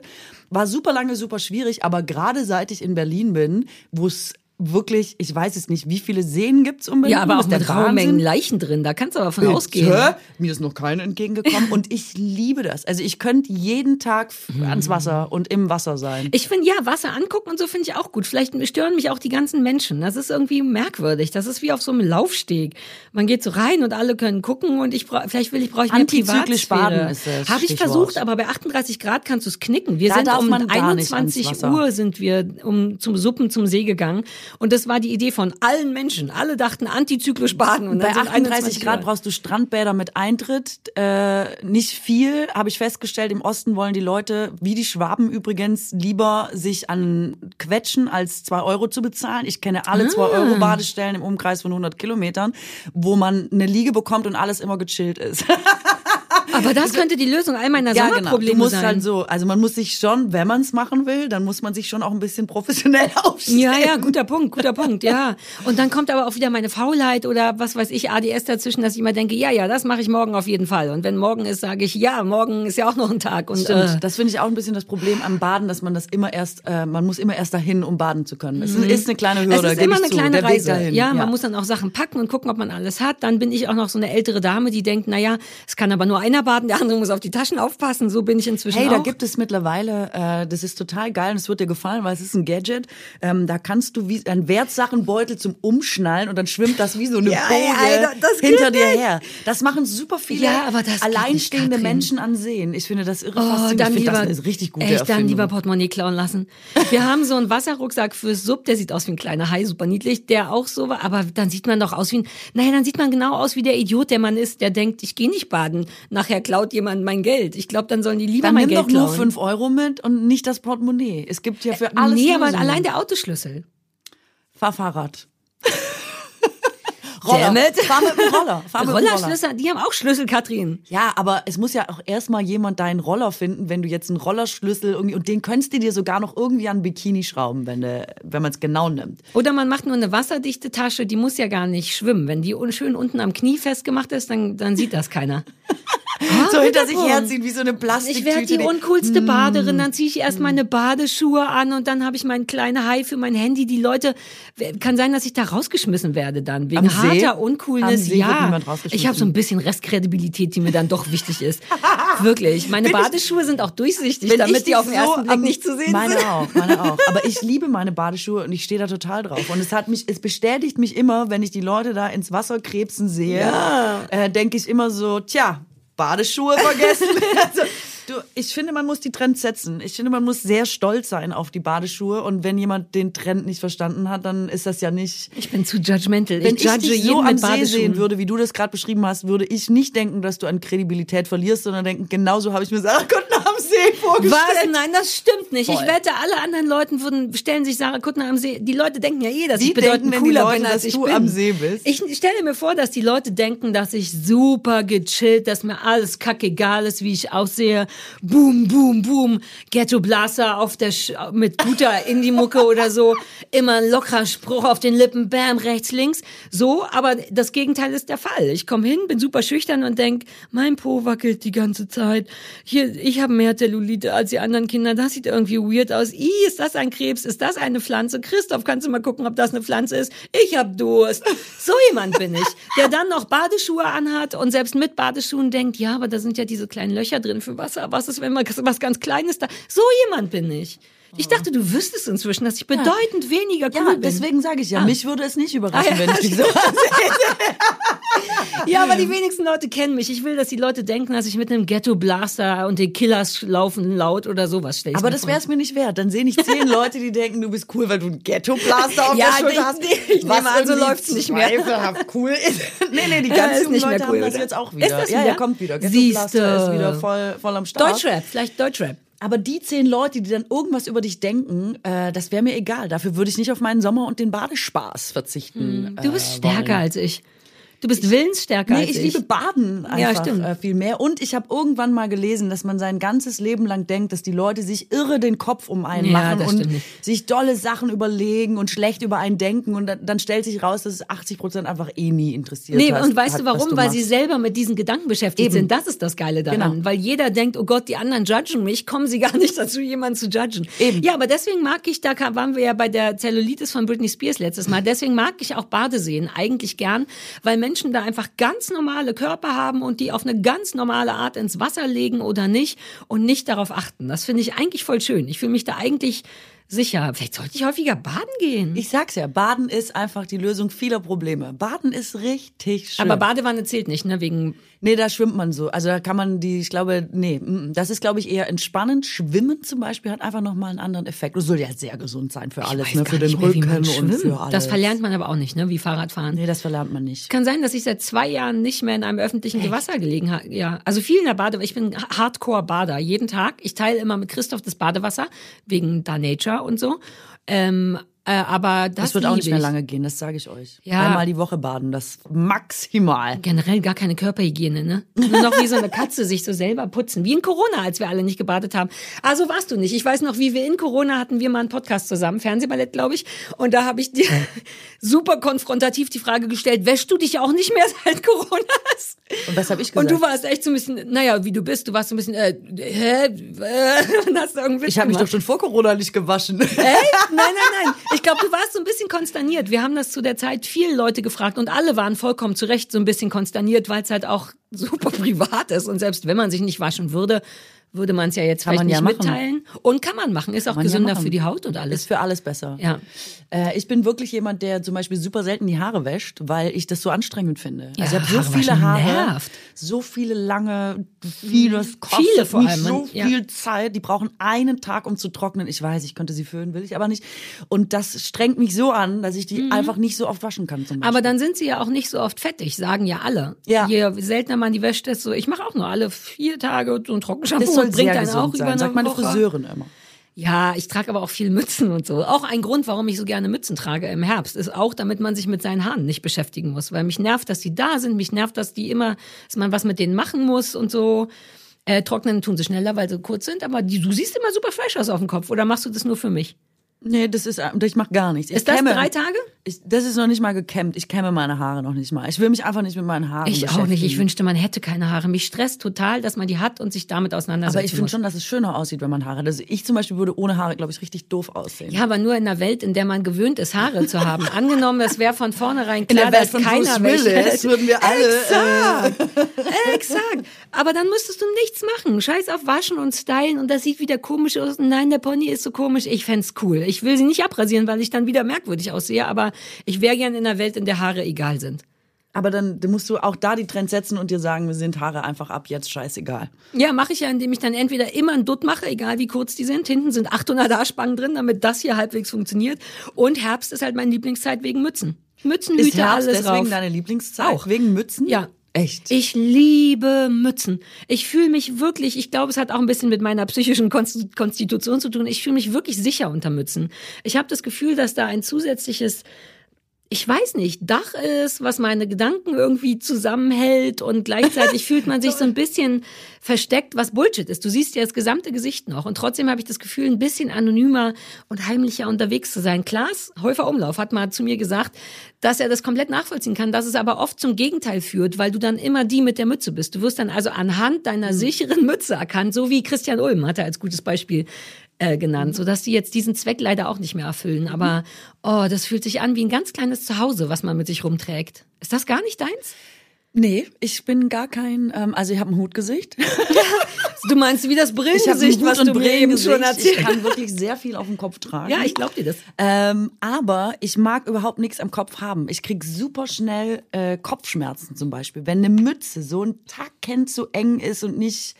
War super lange, super schwierig, aber gerade seit ich in Berlin bin, wo es wirklich, ich weiß es nicht, wie viele Seen gibt's um Berlin? Ja, aber auch mit Raumengen Leichen drin, da kannst du aber von Bitte? ausgehen. Mir ist noch keine entgegengekommen und ich liebe das. Also ich könnte jeden Tag ans Wasser und im Wasser sein. Ich finde, ja, Wasser angucken und so finde ich auch gut. Vielleicht stören mich auch die ganzen Menschen. Das ist irgendwie merkwürdig. Das ist wie auf so einem Laufsteg. Man geht so rein und alle können gucken und ich brauche, vielleicht will ich, brauche ich mehr Antizyklisch baden ist das Habe ich versucht, aber bei 38 Grad kannst du es knicken. Wir da sind um 21 Uhr sind wir um, zum Suppen zum See gegangen und das war die Idee von allen Menschen. Alle dachten antizyklisch baden. Und bei 38 Grad brauchst du Strandbäder mit Eintritt. Äh, nicht viel, habe ich festgestellt. Im Osten wollen die Leute, wie die Schwaben übrigens, lieber sich an quetschen, als zwei Euro zu bezahlen. Ich kenne alle ah. zwei Euro Badestellen im Umkreis von 100 Kilometern, wo man eine Liege bekommt und alles immer gechillt ist. Aber das könnte die Lösung all meiner ja, Sommerprobleme genau. Du musst sein. halt so, also man muss sich schon, wenn man es machen will, dann muss man sich schon auch ein bisschen professionell aufstellen. Ja, ja, guter Punkt, guter Punkt, ja. Und dann kommt aber auch wieder meine Faulheit oder was weiß ich, ADS dazwischen, dass ich immer denke, ja, ja, das mache ich morgen auf jeden Fall. Und wenn morgen ist, sage ich, ja, morgen ist ja auch noch ein Tag. Und, Stimmt, äh, das finde ich auch ein bisschen das Problem am Baden, dass man das immer erst, äh, man muss immer erst dahin, um baden zu können. Es mhm. ist eine kleine Hürde. Es ist immer eine kleine Reise. Ja, ja, man muss dann auch Sachen packen und gucken, ob man alles hat. Dann bin ich auch noch so eine ältere Dame, die denkt, naja, es kann aber nur einer baden, der andere muss auf die Taschen aufpassen. So bin ich inzwischen Hey, auch. da gibt es mittlerweile, äh, das ist total geil und es wird dir gefallen, weil es ist ein Gadget. Ähm, da kannst du wie ein Wertsachenbeutel zum Umschnallen und dann schwimmt das wie so eine ja, Boje hinter dir nicht. her. Das machen super viele ja, alleinstehende nicht, Menschen an Seen. Ich finde das irre oh, faszinierend. Dann ich lieber, das ist richtig gute echt, dann lieber Portemonnaie klauen lassen. Wir haben so einen Wasserrucksack für Sub, der sieht aus wie ein kleiner Hai, super niedlich, der auch so war, aber dann sieht man doch aus wie ein, naja, dann sieht man genau aus wie der Idiot, der man ist, der denkt, ich gehe nicht baden. Nachher klaut jemand mein Geld. Ich glaube, dann sollen die lieber dann mein nimm Geld doch nur klauen. fünf Euro mit und nicht das Portemonnaie. Es gibt ja für alles Nee, aber allein der Autoschlüssel. Fahr Fahrrad. Roller. Damn it. Fahr mit dem Roller. Fahr mit. Rollerschlüssel, die haben auch Schlüssel, Katrin. Ja, aber es muss ja auch erstmal jemand deinen Roller finden, wenn du jetzt einen Rollerschlüssel irgendwie, und den könntest du dir sogar noch irgendwie an Bikini schrauben, wenn, wenn man es genau nimmt. Oder man macht nur eine wasserdichte Tasche, die muss ja gar nicht schwimmen. Wenn die schön unten am Knie festgemacht ist, dann, dann sieht das keiner. So hinter sich herziehen wie so eine Plastiktüte. Ich werde die uncoolste Baderin, dann ziehe ich Mm. erst meine Badeschuhe an und dann habe ich meinen kleinen Hai für mein Handy. Die Leute, kann sein, dass ich da rausgeschmissen werde dann, wegen Am harter Uncoolness. See wird ja, ich habe so ein bisschen Restkredibilität, die mir dann doch wichtig ist. Wirklich. Meine Badeschuhe sind auch durchsichtig, ich damit die auf den so ersten Blick am- nicht zu sehen meine sind. auch, meine auch. Aber ich liebe meine Badeschuhe und ich stehe da total drauf. Und es hat mich, es bestätigt mich immer, wenn ich die Leute da ins Wasser krebsen sehe, äh, denke ich immer so, tja, Badeschuhe vergessen. also, du, ich finde, man muss die Trends setzen. Ich finde, man muss sehr stolz sein auf die Badeschuhe. Und wenn jemand den Trend nicht verstanden hat, dann ist das ja nicht. Ich bin zu judgmental. Wenn ich ich, dich so am See sehen würde, wie du das gerade beschrieben hast, würde ich nicht denken, dass du an Kredibilität verlierst, sondern denken, genauso habe ich mir Sarah Kuttner am See vorgestellt. Was? Nein, das stimmt nicht. Voll. Ich wette, alle anderen Leuten würden, stellen sich Sarah Kuttner am See. Die Leute denken ja eh, dass Wie ich bedeutend denken cooler Leute, bin, als dass ich du bin. am See bist? Ich stelle mir vor, dass die Leute denken, dass ich super gechillt, dass mir alles kackegal ist, wie ich aussehe. Boom, boom, boom. Ghetto Blaster auf der Sch mit guter Indie-Mucke oder so. Immer ein lockerer Spruch auf den Lippen, bam, rechts, links. So, aber das Gegenteil ist der Fall. Ich komme hin, bin super schüchtern und denk, mein Po wackelt die ganze Zeit. Hier, ich habe mehr Zellulite als die anderen Kinder. Das sieht irgendwie weird aus. Ih, ist das ein Krebs? Ist das eine Pflanze? Christoph, kannst du mal gucken, ob das eine Pflanze ist? Ich hab Durst. So jemand bin ich, der dann noch Badeschuhe anhat und selbst mit Badeschuhen denkt, ja, aber da sind ja diese kleinen Löcher drin für Wasser. Was ist, wenn mal was ganz Kleines da? So jemand bin ich. Ich dachte, du wüsstest inzwischen, dass ich bedeutend weniger cool Ja, bin. deswegen sage ich ja, Ah. mich würde es nicht überraschen, Ah, ja, wenn ich dich so Ja, aber die wenigsten Leute kennen mich. Ich will, dass die Leute denken, dass ich mit einem Ghetto Blaster und den Killers laufen laut oder sowas stelle. Aber das wäre es mir nicht wert. Dann sehen nicht zehn Leute, die denken, du bist cool, weil du einen Ghetto-Blaster auf Ja, der Schulter ich- hast. ich- ich nehme an, so irgendwie läuft's nicht mehr. zweifelhaft cool ist. nee, nee, die Ja, ganz ist jungen nicht mehr Leute cool, haben das oder? jetzt auch wieder. Ist das Ja, wieder? ja, kommt wieder. Ghetto-Blaster ist wieder voll, voll am Start. Deutschrap, vielleicht Deutschrap. Aber die zehn Leute, die dann irgendwas über dich denken, äh, das wäre mir egal. Dafür würde ich nicht auf meinen Sommer und den Badespaß verzichten. Du bist äh, stärker als ich. Du bist willensstärker Nee, als ich ich. liebe Baden Ja, einfach stimmt. äh, viel mehr. Und ich habe irgendwann mal gelesen, dass man sein ganzes Leben lang denkt, dass die Leute sich irre den Kopf um einen Ja, machen und sich dolle Sachen überlegen und schlecht über einen denken. Und dann, dann stellt sich raus, dass es 80 Prozent einfach eh nie interessiert Nee, hast, und weißt hat, du warum? du Weil sie machst. selber mit diesen Gedanken beschäftigt Eben. sind. Das ist das Geile daran. Genau. Weil jeder denkt, oh Gott, die anderen judgen mich, kommen sie gar nicht dazu, jemanden zu judgen. Eben. Ja, aber deswegen mag ich, da waren wir ja bei der Zellulitis von Britney Spears letztes Mal, deswegen mag ich auch Badeseen eigentlich gern, weil Menschen da einfach ganz normale Körper haben und die auf eine ganz normale Art ins Wasser legen oder nicht und nicht darauf achten. Das finde ich eigentlich voll schön. Ich fühle mich da eigentlich sicher. Vielleicht sollte ich häufiger baden gehen. Ich sag's ja, Baden ist einfach die Lösung vieler Probleme. Baden ist richtig schön. aber Badewanne zählt nicht, ne? Wegen Nee, da schwimmt man so. Also da kann man die, ich glaube, nee, das ist, glaube ich, eher entspannend. Schwimmen zum Beispiel hat einfach nochmal einen anderen Effekt. Das soll ja sehr gesund sein für alles, ne? Für den mehr, Rücken und für alles. Das verlernt man aber auch nicht, ne? Wie Fahrradfahren. Nee, das verlernt man nicht. Kann sein, dass ich seit zwei Jahren nicht mehr in einem öffentlichen Gewässer gelegen habe. Ja, also viel in der Bade. Ich bin Hardcore-Bader jeden Tag. Ich teile immer mit Christoph das Badewasser wegen Da Nature und so. Ähm, äh, aber das, Das wird auch nicht mehr lange gehen, das sage ich euch. Ja. Einmal die Woche baden, das maximal. Generell gar keine Körperhygiene, ne? Nur noch wie so eine Katze sich so selber putzen. Wie in Corona, als wir alle nicht gebadet haben. Also warst du nicht. Ich weiß noch, wie wir in Corona hatten wir mal einen Podcast zusammen, Fernsehballett, glaube ich. Und da habe ich dir super konfrontativ die Frage gestellt, wäschst du dich auch nicht mehr seit Corona? Und was habe ich Und gesagt? du warst echt so ein bisschen, naja, wie du bist, du warst so ein bisschen, äh, hä? Äh, und hast irgendwie ich habe mich doch schon vor Corona nicht gewaschen. Echt? Nein, nein, nein. Ich glaube, du warst so ein bisschen konsterniert. Wir haben das zu der Zeit viele Leute gefragt und alle waren vollkommen zu Recht so ein bisschen konsterniert, weil es halt auch super privat ist. Und selbst wenn man sich nicht waschen würde, würde man es ja jetzt Kann vielleicht man nicht ja machen. mitteilen. Und kann man machen. Ist auch man ja gesünder machen. für die Haut und alles. Ist für alles besser. Ja. Äh, ich bin wirklich jemand, der zum Beispiel super selten die Haare wäscht, weil ich das so anstrengend finde. Ja, also ich habe so Haare viele Haare, nervt. so viele lange, vieles kostet Viele vor allem, so ja. viel Zeit. Die brauchen einen Tag, um zu trocknen. Ich weiß, ich könnte sie föhnen, will ich aber nicht. Und das strengt mich so an, dass ich die einfach nicht so oft waschen kann. Zum. Mhm. Aber dann sind sie ja auch nicht so oft fettig, sagen ja alle. Ja. Je seltener man die wäscht, desto. Ich mache auch nur alle vier Tage so ein Trockenshampoo und bringt gesund auch über sein, eine sagt meine Woche. Friseurin immer. Ja, ich trage aber auch viel Mützen und so. Auch ein Grund, warum ich so gerne Mützen trage im Herbst, ist auch, damit man sich mit seinen Haaren nicht beschäftigen muss. Weil mich nervt, dass die da sind, mich nervt, dass die immer, dass man was mit denen machen muss und so. Äh, trocknen tun sie schneller, weil sie kurz sind, aber die, du siehst immer super fresh aus auf dem Kopf. Oder machst du das nur für mich? Nee, das ist, ich mach gar nichts. Ich Ist das kämme- drei Tage? Ich, das ist noch nicht mal gekämmt. Ich kämme meine Haare noch nicht mal. Ich will mich einfach nicht mit meinen Haaren Ich auch nicht. Ich wünschte, man hätte keine Haare. Mich stresst total, dass man die hat und sich damit auseinandersetzt. Aber ich finde schon, dass es schöner aussieht, wenn man Haare hat. Also ich zum Beispiel würde ohne Haare, glaube ich, richtig doof aussehen. Ja, aber nur in einer Welt, in der man gewöhnt ist, Haare zu haben. Angenommen, es wäre von vornherein In klar, der Welt dass keiner welche hätte. würden wir alle, äh, Exakt. Exakt. Aber dann müsstest du nichts machen. Scheiß auf Waschen und Stylen und das sieht wieder komisch aus. Nein, der Pony ist so komisch. Ich fänd's cool. Ich will sie nicht abrasieren, weil ich dann wieder merkwürdig aussehe, aber ich wäre gern in einer Welt, in der Haare egal sind. Aber dann, musst du auch da die Trends setzen und dir sagen, wir sind Haare einfach ab jetzt scheißegal. Ja, mache ich ja, indem ich dann entweder immer einen Dutt mache, egal wie kurz die sind. Hinten sind 800 Haarspangen drin, damit das hier halbwegs funktioniert. Und Herbst ist halt meine Lieblingszeit wegen Mützen. Mützen, Ist Hüte, Herbst alles deswegen rauf. deine Lieblingszeit? Auch. Wegen Mützen? Ja. Echt? Ich liebe Mützen. Ich fühle mich wirklich, ich glaube, es hat auch ein bisschen mit meiner psychischen Konst- Konstitution zu tun. Ich fühle mich wirklich sicher unter Mützen. Ich habe das Gefühl, dass da ein zusätzliches ich weiß nicht, Dach ist, was meine Gedanken irgendwie zusammenhält und gleichzeitig fühlt man sich so ein bisschen versteckt, was Bullshit ist. Du siehst ja das gesamte Gesicht noch und trotzdem habe ich das Gefühl, ein bisschen anonymer und heimlicher unterwegs zu sein. Klaas Häufer Umlauf hat mal zu mir gesagt, dass er das komplett nachvollziehen kann, dass es aber oft zum Gegenteil führt, weil du dann immer die mit der Mütze bist. Du wirst dann also anhand deiner sicheren Mütze erkannt, so wie Christian Ulm hat er als gutes Beispiel äh, genannt, so dass die jetzt diesen Zweck leider auch nicht mehr erfüllen. Aber oh, das fühlt sich an wie ein ganz kleines Zuhause, was man mit sich rumträgt. Ist das gar nicht deins? Nee, ich bin gar kein, ähm, also ich habe ein Hutgesicht. Du meinst wie das Ich Brillengesicht, was du mir eben schon Ich erzählt kann wirklich sehr viel auf dem Kopf tragen. Ja, ich glaub dir das. Ähm, aber ich mag überhaupt nichts am Kopf haben. Ich krieg super schnell äh, Kopfschmerzen zum Beispiel. Wenn eine Mütze so ein Tacken zu eng ist und nicht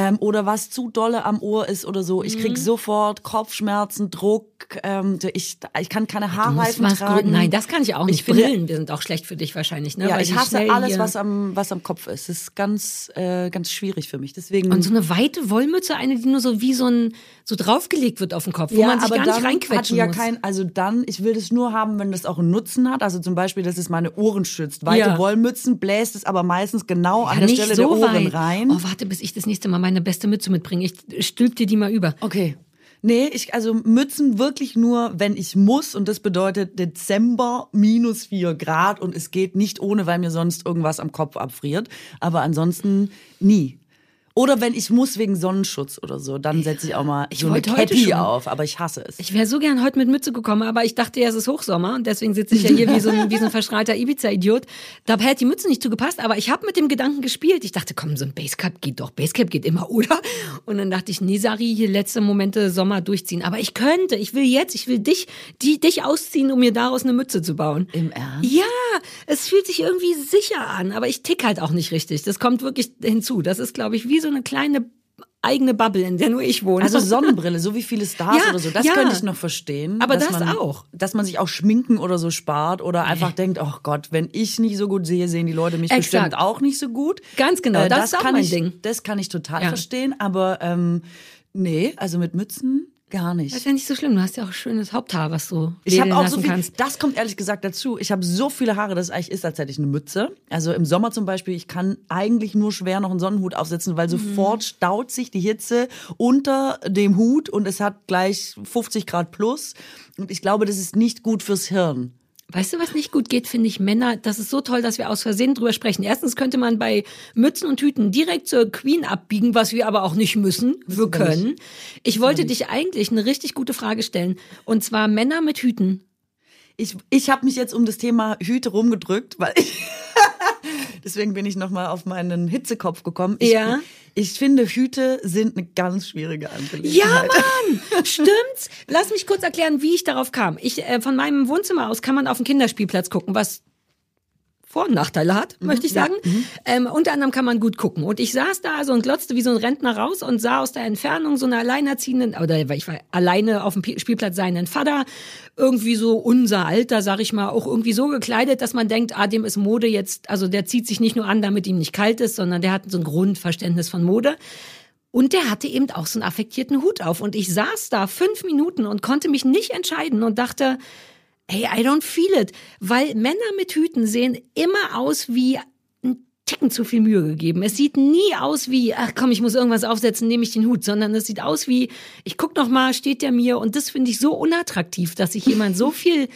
ähm, oder was zu dolle am Ohr ist oder so. Ich Mhm. krieg sofort Kopfschmerzen, Druck. Ähm, ich, ich kann keine Du Haarreifen was tragen. grün- Nein, das kann ich auch Ich nicht. finde- Brillen sind auch schlecht für dich wahrscheinlich, ne? Ja, Weil ich hasse alles, was am, was am Kopf ist. Das ist ganz, äh, ganz schwierig für mich. Deswegen. Und so eine weite Wollmütze, eine, die nur so wie so ein so draufgelegt wird auf den Kopf, wo man sich gar nicht reinquetschen ja muss. kein, also dann, ich will das nur haben, wenn das auch einen Nutzen hat. Also zum Beispiel, dass es meine Ohren schützt. Weite Ja. Wollmützen bläst es aber meistens genau an Ja, der nicht Stelle so der Ohren weit. rein. Oh, warte, bis ich das nächste Mal meine beste Mütze mitbringe. Ich stülp dir die mal über. Okay. Nee, ich, also Mützen wirklich nur, wenn ich muss. Und das bedeutet Dezember minus vier Grad. Und es geht nicht ohne, weil mir sonst irgendwas am Kopf abfriert. Aber ansonsten nie. Oder wenn ich muss wegen Sonnenschutz oder so, dann setze ich auch mal Ich so eine Cappy auf. Aber ich hasse es. Ich wäre so gern heute mit Mütze gekommen, aber ich dachte ja, es ist Hochsommer und deswegen sitze ich ja hier wie so ein, wie so ein verschreiter Ibiza-Idiot. Da hätte die Mütze nicht zugepasst, aber ich habe mit dem Gedanken gespielt. Ich dachte, komm, so ein Basecap geht doch. Basecap geht immer, oder? Und dann dachte ich, nee, Sari, hier letzte Momente Sommer durchziehen. Aber ich könnte, ich will jetzt, ich will dich, die, dich ausziehen, um mir daraus eine Mütze zu bauen. Im Ernst? Ja, es fühlt sich irgendwie sicher an, aber ich tick halt auch nicht richtig. Das kommt wirklich hinzu. Das ist, glaube ich, wie so eine kleine eigene Bubble, in der nur ich wohne. Also Sonnenbrille, so wie viele Stars Ja, oder so, das ja. könnte ich noch verstehen. Aber dass das man, auch. Dass man sich auch Schminken oder so spart oder einfach denkt, oh Gott, wenn ich nicht so gut sehe, sehen die Leute mich Exakt. bestimmt auch nicht so gut. Äh, Ganz genau, das ist auch kann mein ich, Ding. Das kann ich total Ja. verstehen, aber ähm, nee, also mit Mützen gar nicht. Das ist ja nicht so schlimm. Du hast ja auch schönes Haupthaar, was du Ich habe auch lassen so viel, kannst. das kommt ehrlich gesagt dazu. Ich habe so viele Haare, dass es eigentlich ist, als hätte ich eine Mütze. Also im Sommer zum Beispiel, ich kann eigentlich nur schwer noch einen Sonnenhut aufsetzen, weil Mhm. sofort staut sich die Hitze unter dem Hut und es hat gleich 50 Grad plus. Und ich glaube, das ist nicht gut fürs Hirn. Weißt du, was nicht gut geht, finde ich Männer. Das ist so toll, dass wir aus Versehen drüber sprechen. Erstens könnte man bei Mützen und Hüten direkt zur Queen abbiegen, was wir aber auch nicht müssen. Wir wir können. Ich wollte dich eigentlich eine richtig gute Frage stellen. Und zwar Männer mit Hüten. Ich, ich habe mich jetzt um das Thema Hüte rumgedrückt, weil ich deswegen bin ich nochmal auf meinen Hitzekopf gekommen. Ich, Ja. ich finde, Hüte sind eine ganz schwierige Angelegenheit. Ja, Mann! Stimmt's? Lass mich kurz erklären, wie ich darauf kam. Ich, äh, von meinem Wohnzimmer aus kann man auf den Kinderspielplatz gucken, was Vor- und Nachteile hat, möchte ich sagen. Ähm, unter anderem kann man gut gucken. Und ich saß da so und glotzte wie so ein Rentner raus und sah aus der Entfernung so eine alleinerziehenden, oder weil ich war alleine auf dem Pi- Spielplatz seinen Vater, irgendwie so unser Alter, sag ich mal, auch irgendwie so gekleidet, dass man denkt, ah, dem ist Mode jetzt, also der zieht sich nicht nur an, damit ihm nicht kalt ist, sondern der hat so ein Grundverständnis von Mode. Und der hatte eben auch so einen affektierten Hut auf. Und ich saß da fünf Minuten und konnte mich nicht entscheiden und dachte, hey, I don't feel it. Weil Männer mit Hüten sehen immer aus wie ein Ticken zu viel Mühe gegeben. Es sieht nie aus wie, ach komm, ich muss irgendwas aufsetzen, nehme ich den Hut, sondern es sieht aus wie, ich guck noch mal, steht der mir und das finde ich so unattraktiv, dass sich jemand so viel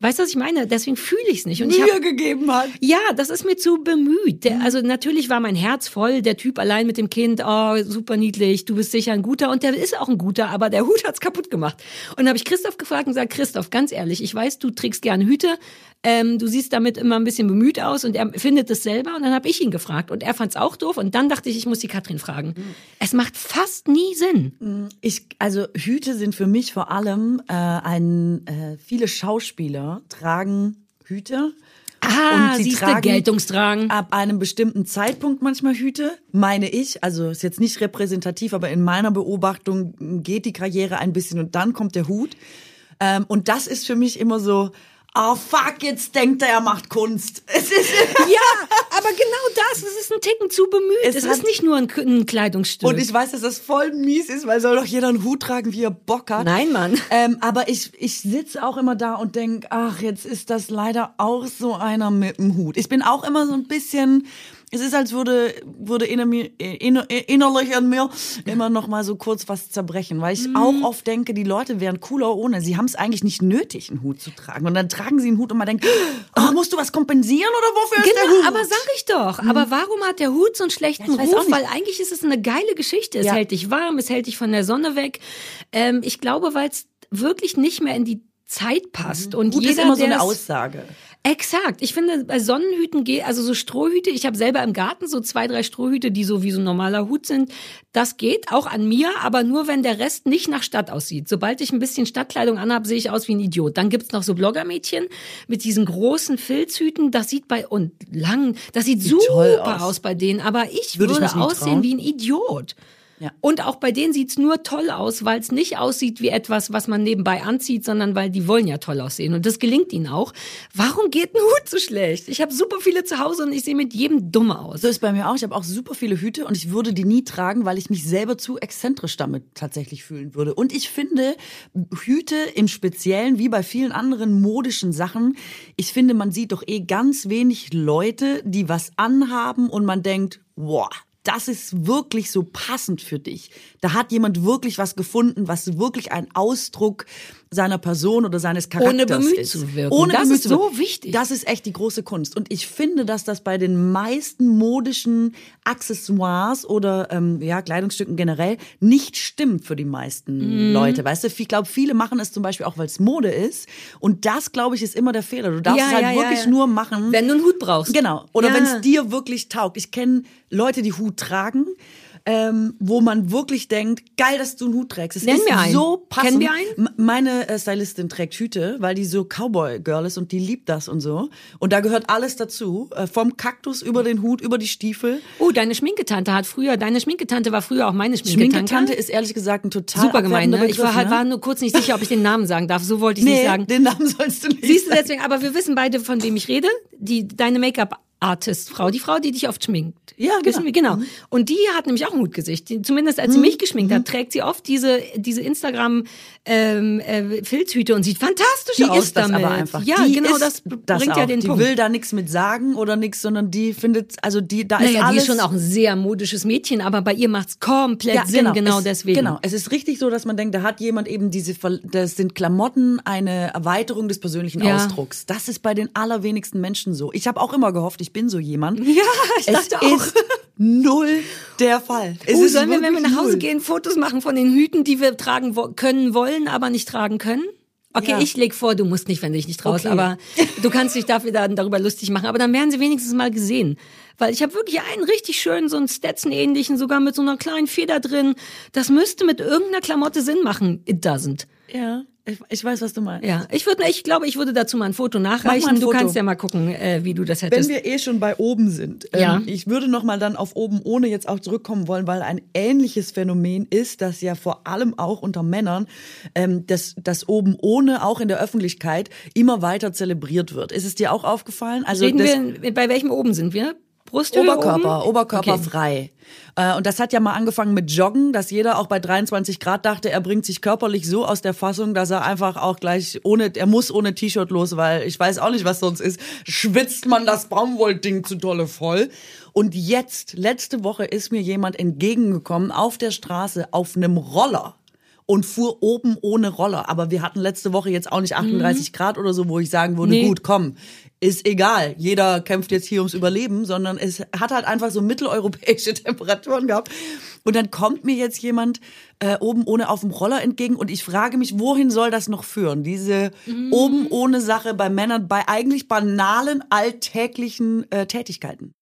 Weißt du, was ich meine? Deswegen fühle ich es nicht. Und Mühe ich hab, gegeben hat. ja, das ist mir zu bemüht. Der, also natürlich war mein Herz voll, der Typ allein mit dem Kind, oh, super niedlich, du bist sicher ein guter und der ist auch ein guter, aber der Hut hat's kaputt gemacht. Und dann habe ich Christoph gefragt und gesagt, Christoph, ganz ehrlich, ich weiß, du trägst gerne Hüte, ähm, du siehst damit immer ein bisschen bemüht aus und er findet es selber und dann habe ich ihn gefragt und er fand's auch doof und dann dachte ich, ich muss die Katrin fragen. Es macht fast nie Sinn. Ich, also Hüte sind für mich vor allem äh, ein, äh, viele Schauspieler tragen Hüte. Ah, Und sie tragen Geltungstragen. ab einem bestimmten Zeitpunkt manchmal Hüte, meine ich. Also ist jetzt nicht repräsentativ, aber in meiner Beobachtung geht die Karriere ein bisschen und dann kommt der Hut. Ähm, und das ist für mich immer so, oh fuck, jetzt denkt er, er macht Kunst. Es ist Ja, aber genau das, es ist ein Ticken zu bemüht. Es, Es ist nicht nur ein, ein Kleidungsstück. Und ich weiß, dass das voll mies ist, weil soll doch jeder einen Hut tragen, wie er Bock hat. Nein, Mann. Ähm, aber ich, ich sitze auch immer da und denk, ach, jetzt ist das leider auch so einer mit dem Hut. Ich bin auch immer so ein bisschen, es ist, als würde, würde inner, mir- inner, innerlich an mir immer noch mal so kurz was zerbrechen, weil ich Mhm. auch oft denke, die Leute wären cooler ohne. Sie haben es eigentlich nicht nötig, einen Hut zu tragen. Und dann tragen sie einen Hut und man denkt, oh, musst du was kompensieren oder wofür ist der Genau, Hut? aber sag ich doch. Aber warum hat der Hut so einen schlechten Ja, Ruf? Weil eigentlich ist es eine geile Geschichte. Es Ja. hält dich warm, es hält dich von der Sonne weg. Ähm, ich glaube, weil es wirklich nicht mehr in die Zeit passt. Und Hut jeder, ist immer so eine Aussage. Exakt. Ich finde, bei Sonnenhüten geht, also so Strohhüte, ich habe selber im Garten so zwei, drei Strohhüte, die so wie so ein normaler Hut sind. Das geht auch an mir, aber nur wenn der Rest nicht nach Stadt aussieht. Sobald ich ein bisschen Stadtkleidung anhab, sehe ich aus wie ein Idiot. Dann gibt's noch so Bloggermädchen mit diesen großen Filzhüten. Das sieht bei und lang, das sieht, Sieht super aus. aus. bei denen. Aber ich Würde ich würde, nie aussehen trauen. wie ein Idiot. Ja. Und auch bei denen sieht's nur toll aus, weil es nicht aussieht wie etwas, was man nebenbei anzieht, sondern weil die wollen ja toll aussehen. Und das gelingt ihnen auch. Warum geht ein Hut so schlecht? Ich habe super viele zu Hause und ich sehe mit jedem dumm aus. So ist bei mir auch. Ich habe auch super viele Hüte und ich würde die nie tragen, weil ich mich selber zu exzentrisch damit tatsächlich fühlen würde. Und ich finde Hüte im Speziellen, wie bei vielen anderen modischen Sachen, ich finde, man sieht doch eh ganz wenig Leute, die was anhaben und man denkt, wow. Das ist wirklich so passend für dich. Da hat jemand wirklich was gefunden, was wirklich ein Ausdruck seiner Person oder seines Charakters Ohne bemüht ist. zu wirken. Ohne Das bemüht ist so wichtig. Das ist echt die große Kunst. Und ich finde, dass das bei den meisten modischen Accessoires oder ähm, ja, Kleidungsstücken generell nicht stimmt für die meisten Mhm. Leute. Weißt du, ich glaube, viele machen es zum Beispiel auch, weil es Mode ist. Und das, glaube ich, ist immer der Fehler. Du darfst Ja, es halt ja, wirklich ja. nur machen. Wenn du einen Hut brauchst. Genau. Oder wenn es dir wirklich taugt. Ich kenne Leute, die Hut tragen. Ähm, wo man wirklich denkt, geil, dass du einen Hut trägst. Es Nenn ist mir einen. so passend. Kennen wir einen? Meine äh, Stylistin trägt Hüte, weil die so Cowboy-Girl ist und die liebt das und so. Und da gehört alles dazu. Äh, vom Kaktus über den Hut, über die Stiefel. Oh, deine Schminketante hat früher, deine Schminketante war früher auch meine Schminketante. Schminketante ist ehrlich gesagt ein total Super gemein, ne? Ich war, Begriff, halt, ne? war nur kurz nicht sicher, ob ich den Namen sagen darf. So wollte ich Nee, nicht sagen. den Namen sollst du nicht Siehst du deswegen, aber wir wissen beide, von wem ich rede. Die, deine Make-up-Artist-Frau, die Frau, die dich oft schminkt. Ja, genau. Genau. Und die hat nämlich auch ein Hutgesicht. Die, zumindest als sie mich geschminkt hat, trägt sie oft diese, diese Instagram, ähm, äh, Filzhüte und sieht fantastisch Die aus ist das damit. aber einfach. Ja, die genau, ist das das bringt auch. ja den die Punkt. will da nichts mit sagen oder nichts, sondern die findet, also die, da ist naja, die alles. ist schon auch ein sehr modisches Mädchen, aber bei ihr macht's komplett Sinn, genau, es, deswegen. Genau, es ist richtig so, dass man denkt, da hat jemand eben diese, das sind Klamotten eine Erweiterung des persönlichen Ja. Ausdrucks. Das ist bei den allerwenigsten Menschen so. Ich habe auch immer gehofft, ich bin so jemand. Ja, ich es dachte auch. ist null der Fall. Es ist sollen wir, wenn wir nach Hause null. gehen, Fotos machen von den Hüten, die wir tragen können, wollen, aber nicht tragen können? Okay, Ja. ich leg vor, du musst nicht, wenn du dich nicht traust, Okay. aber du kannst dich dafür dann darüber lustig machen. Aber dann werden sie wenigstens mal gesehen. Weil ich habe wirklich einen richtig schönen, so einen Stetson-ähnlichen, sogar mit so einer kleinen Feder drin. Das müsste mit irgendeiner Klamotte Sinn machen. It doesn't. Ja, ich, ich weiß, was du meinst. Ja, ich würde, ich glaube, ich würde dazu mal ein Foto nachreichen. Ein Du Foto. kannst ja mal gucken, äh, wie du das Wenn hättest. wir eh schon bei oben sind, ähm, Ja. ich würde noch mal dann auf oben ohne jetzt auch zurückkommen wollen, weil ein ähnliches Phänomen ist, dass ja vor allem auch unter Männern ähm, das, das oben ohne auch in der Öffentlichkeit immer weiter zelebriert wird. Ist es dir auch aufgefallen? Also Reden das, wir, bei welchem oben sind wir? Brusthöhe Oberkörper, oben? Oberkörper Okay. frei. Äh, Und das hat ja mal angefangen mit Joggen, dass jeder auch bei 23 Grad dachte, er bringt sich körperlich so aus der Fassung, dass er einfach auch gleich ohne, er muss ohne T-Shirt los, weil ich weiß auch nicht, was sonst ist. Schwitzt man das Baumwollding zu dolle voll. Und jetzt, letzte Woche ist mir jemand entgegengekommen auf der Straße auf einem Roller und fuhr oben ohne Roller. Aber wir hatten letzte Woche jetzt auch nicht 38 Grad oder so, wo ich sagen würde, Nee. gut, komm, ist egal. Jeder kämpft jetzt hier ums Überleben, sondern es hat halt einfach so mitteleuropäische Temperaturen gehabt. Und dann kommt mir jetzt jemand äh, oben ohne auf dem Roller entgegen und ich frage mich, wohin soll das noch führen? Diese oben ohne Sache bei Männern, bei eigentlich banalen, alltäglichen äh, Tätigkeiten.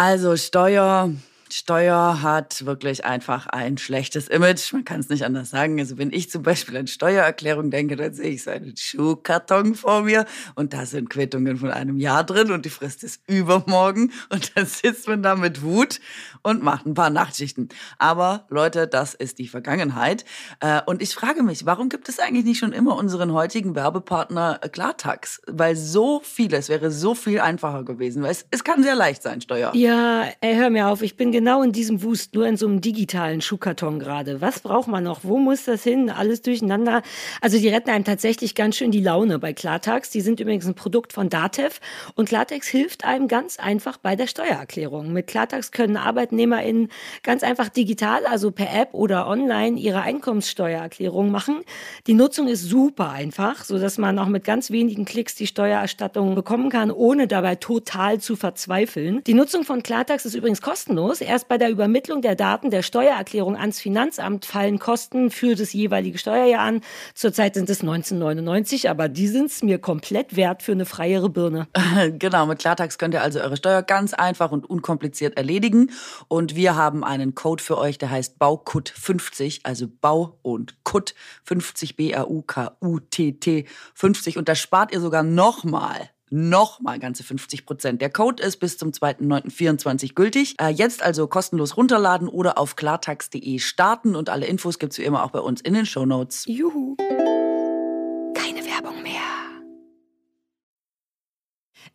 Also Steuer, Steuer hat wirklich einfach ein schlechtes Image. Man kann es nicht anders sagen. Also wenn ich zum Beispiel an Steuererklärung denke, dann sehe ich so einen Schuhkarton vor mir und da sind Quittungen von einem Jahr drin und die Frist ist übermorgen und dann sitzt man da mit Wut und macht ein paar Nachtschichten. Aber Leute, das ist die Vergangenheit. Äh, Und ich frage mich, warum gibt es eigentlich nicht schon immer unseren heutigen Werbepartner äh, Klartax? Weil so vieles wäre so viel einfacher gewesen. Weil es, es kann sehr leicht sein, Steuer. Ja, ey, hör mir auf, ich bin genau in diesem Wust, nur in so einem digitalen Schuhkarton gerade. Was braucht man noch? Wo muss das hin? Alles durcheinander. Also die retten einem tatsächlich ganz schön die Laune bei Klartax. Die sind übrigens ein Produkt von Datev und Klartax hilft einem ganz einfach bei der Steuererklärung. Mit Klartax können ArbeitnehmerInnen ganz einfach digital, also per App oder online, ihre Einkommenssteuererklärung machen. Die Nutzung ist super einfach, so dass man auch mit ganz wenigen Klicks die Steuererstattung bekommen kann, ohne dabei total zu verzweifeln. Die Nutzung von Klartax ist übrigens kostenlos. Erst bei der Übermittlung der Daten der Steuererklärung ans Finanzamt fallen Kosten für das jeweilige Steuerjahr an. Zurzeit sind es 1999, aber die sind es mir komplett wert für eine freiere Birne. Genau, mit Klartax könnt ihr also eure Steuer ganz einfach und unkompliziert erledigen. Und wir haben einen Code für euch, der heißt BAUKUT50, also Bau und Kut 50, B-A-U-K-U-T-T 50. Und da spart ihr sogar nochmal. Nochmal ganze 50 Prozent. Der Code ist bis zum 2.9.24 gültig. Äh, jetzt also kostenlos runterladen oder auf klartax.de starten und alle Infos gibt's wie immer auch bei uns in den Shownotes. Juhu.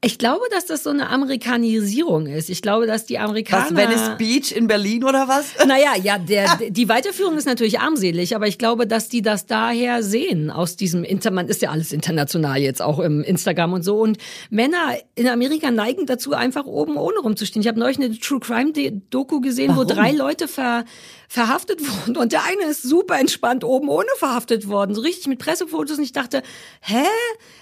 Ich glaube, dass das so eine Amerikanisierung ist. Ich glaube, dass die Amerikaner. Was, Venice Beach in Berlin oder was? Naja, ja, der, die Weiterführung ist natürlich armselig, aber ich glaube, dass die das daher sehen aus diesem Inter, man ist ja alles international jetzt auch im Instagram und so und Männer in Amerika neigen dazu einfach oben ohne rumzustehen. Ich habe neulich eine True Crime Doku gesehen, Warum? wo drei Leute ver, verhaftet wurden und der eine ist super entspannt oben ohne verhaftet worden, so richtig mit Pressefotos und ich dachte, hä?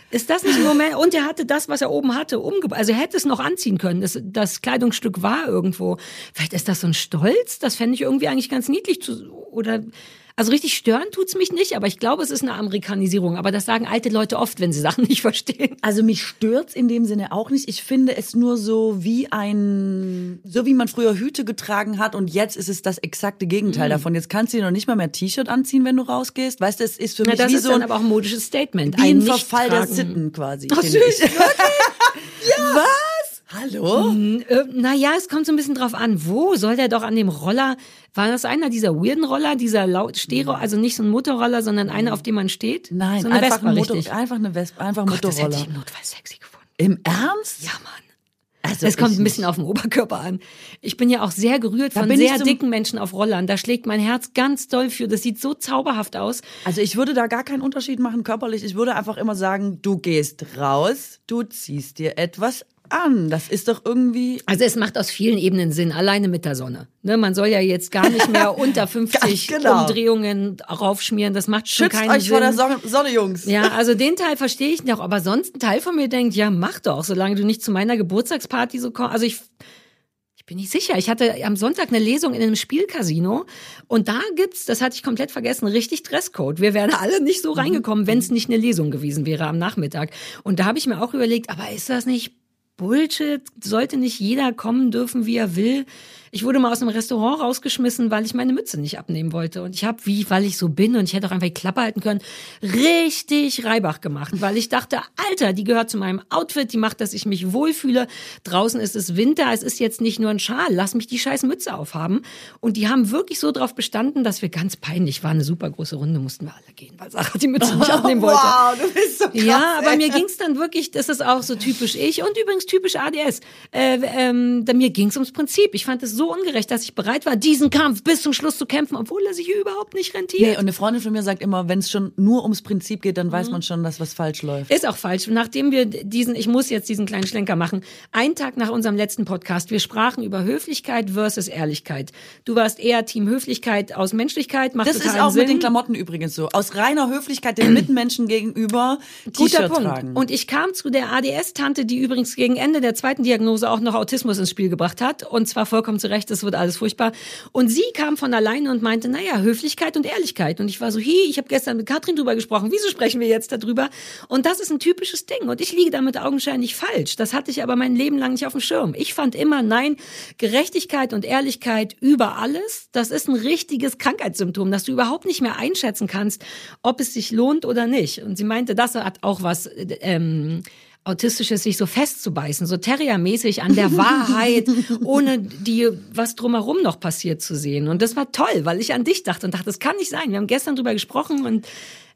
Ist das nicht im Moment? Und er hatte das, was er oben hatte, umgebracht. Also er hätte es noch anziehen können. Das, das Kleidungsstück war irgendwo. Vielleicht ist das so ein Stolz. Das fände ich irgendwie eigentlich ganz niedlich zu, oder, also richtig stören tut's mich nicht, aber ich glaube, es ist eine Amerikanisierung. Aber das sagen alte Leute oft, wenn sie Sachen nicht verstehen. Also mich stört's in dem Sinne auch nicht. Ich finde es nur so wie ein, so wie man früher Hüte getragen hat und jetzt ist es das exakte Gegenteil Mhm. davon. Jetzt kannst du dir noch nicht mal mehr T-Shirt anziehen, wenn du rausgehst. Weißt du, es ist für mich das wie ist so ein, aber auch ein modisches Statement. wie ein Ein Verfall der. Sitten quasi. Ach, süß, ich. Was? Hallo? Äh, naja, es kommt so ein bisschen drauf an. Wo soll der doch an dem Roller? War das einer dieser weirden Roller, dieser laut Stereo, also nicht so ein Motorroller, sondern einer, auf dem man steht? Nein, so eine einfach, Vespa, ein Motor, richtig. einfach eine Vespa, einfach Gott, das hätte Motorroller. ich im Notfall sexy gefunden. Im Ernst? Ja, Mann. Also es kommt ein bisschen auf den Oberkörper an. Ich bin ja auch sehr gerührt Da von sehr dicken Menschen auf Rollern. Da schlägt mein Herz ganz doll für. Das sieht so zauberhaft aus. Also ich würde da gar keinen Unterschied machen körperlich. Ich würde einfach immer sagen, du gehst raus, du ziehst dir etwas an. Das ist doch irgendwie Also es macht aus vielen Ebenen Sinn, alleine mit der Sonne. Ne, man soll ja jetzt gar nicht mehr unter 50 Ganz genau. Umdrehungen raufschmieren. Das macht schon schützt keinen euch Sinn. vor der Sonne, Sonne Jungs. Ja, also den Teil verstehe ich noch, aber sonst ein Teil von mir denkt, ja, mach doch, solange du nicht zu meiner Geburtstagsparty so kommst. Also ich, ich bin nicht sicher. Ich hatte am Sonntag eine Lesung in einem Spielcasino und da gibt's, das hatte ich komplett vergessen, richtig Dresscode. Wir wären alle nicht so reingekommen, wenn es nicht eine Lesung gewesen wäre am Nachmittag. Und da habe ich mir auch überlegt, aber ist das nicht Bullshit? Sollte nicht jeder kommen dürfen, wie er will? Ich wurde mal aus einem Restaurant rausgeschmissen, weil ich meine Mütze nicht abnehmen wollte. Und ich habe, wie, weil ich so bin und ich hätte auch einfach die Klappe halten können, richtig Reibach gemacht, weil ich dachte, Alter, die gehört zu meinem Outfit, die macht, dass ich mich wohlfühle. Draußen ist es Winter, es ist jetzt nicht nur ein Schal, lass mich die scheiß Mütze aufhaben. Und die haben wirklich so drauf bestanden, dass wir ganz peinlich waren. Eine super große Runde mussten wir alle gehen, weil Sarah die Mütze nicht abnehmen wollte. Wow, du bist so krass. Ja, aber ey. mir ging's dann wirklich, das ist auch so typisch ich und übrigens typisch ADS. Äh, ähm, mir ging's ums Prinzip. Ich fand es so ungerecht, dass ich bereit war, diesen Kampf bis zum Schluss zu kämpfen, obwohl er sich überhaupt nicht rentiert. Nee, und eine Freundin von mir sagt immer, wenn es schon nur ums Prinzip geht, dann weiß man schon, dass was falsch läuft. Ist auch falsch. Nachdem wir diesen, ich muss jetzt diesen kleinen Schlenker machen, einen Tag nach unserem letzten Podcast, wir sprachen über Höflichkeit versus Ehrlichkeit. Du warst eher Team Höflichkeit aus Menschlichkeit, macht Das ist auch Sinn. mit den Klamotten übrigens so. Aus reiner Höflichkeit den Mitmenschen gegenüber Guter Punkt. tragen. Und ich kam zu der ADS-Tante, die übrigens gegen Ende der zweiten Diagnose auch noch Autismus ins Spiel gebracht hat. Und zwar vollkommen zu Recht, das wird alles furchtbar. Und sie kam von alleine und meinte, naja, Höflichkeit und Ehrlichkeit. Und ich war so, hi, ich habe gestern mit Katrin drüber gesprochen, wieso sprechen wir jetzt darüber? Und das ist ein typisches Ding. Und ich liege damit augenscheinlich falsch. Das hatte ich aber mein Leben lang nicht auf dem Schirm. Ich fand immer, nein, Gerechtigkeit und Ehrlichkeit über alles, das ist ein richtiges Krankheitssymptom, dass du überhaupt nicht mehr einschätzen kannst, ob es sich lohnt oder nicht. Und sie meinte, das hat auch was ähm, Autistisches, sich so festzubeißen, so Terriermäßig an der Wahrheit, ohne die, was drumherum noch passiert zu sehen. Und das war toll, weil ich an dich dachte und dachte, das kann nicht sein. Wir haben gestern drüber gesprochen und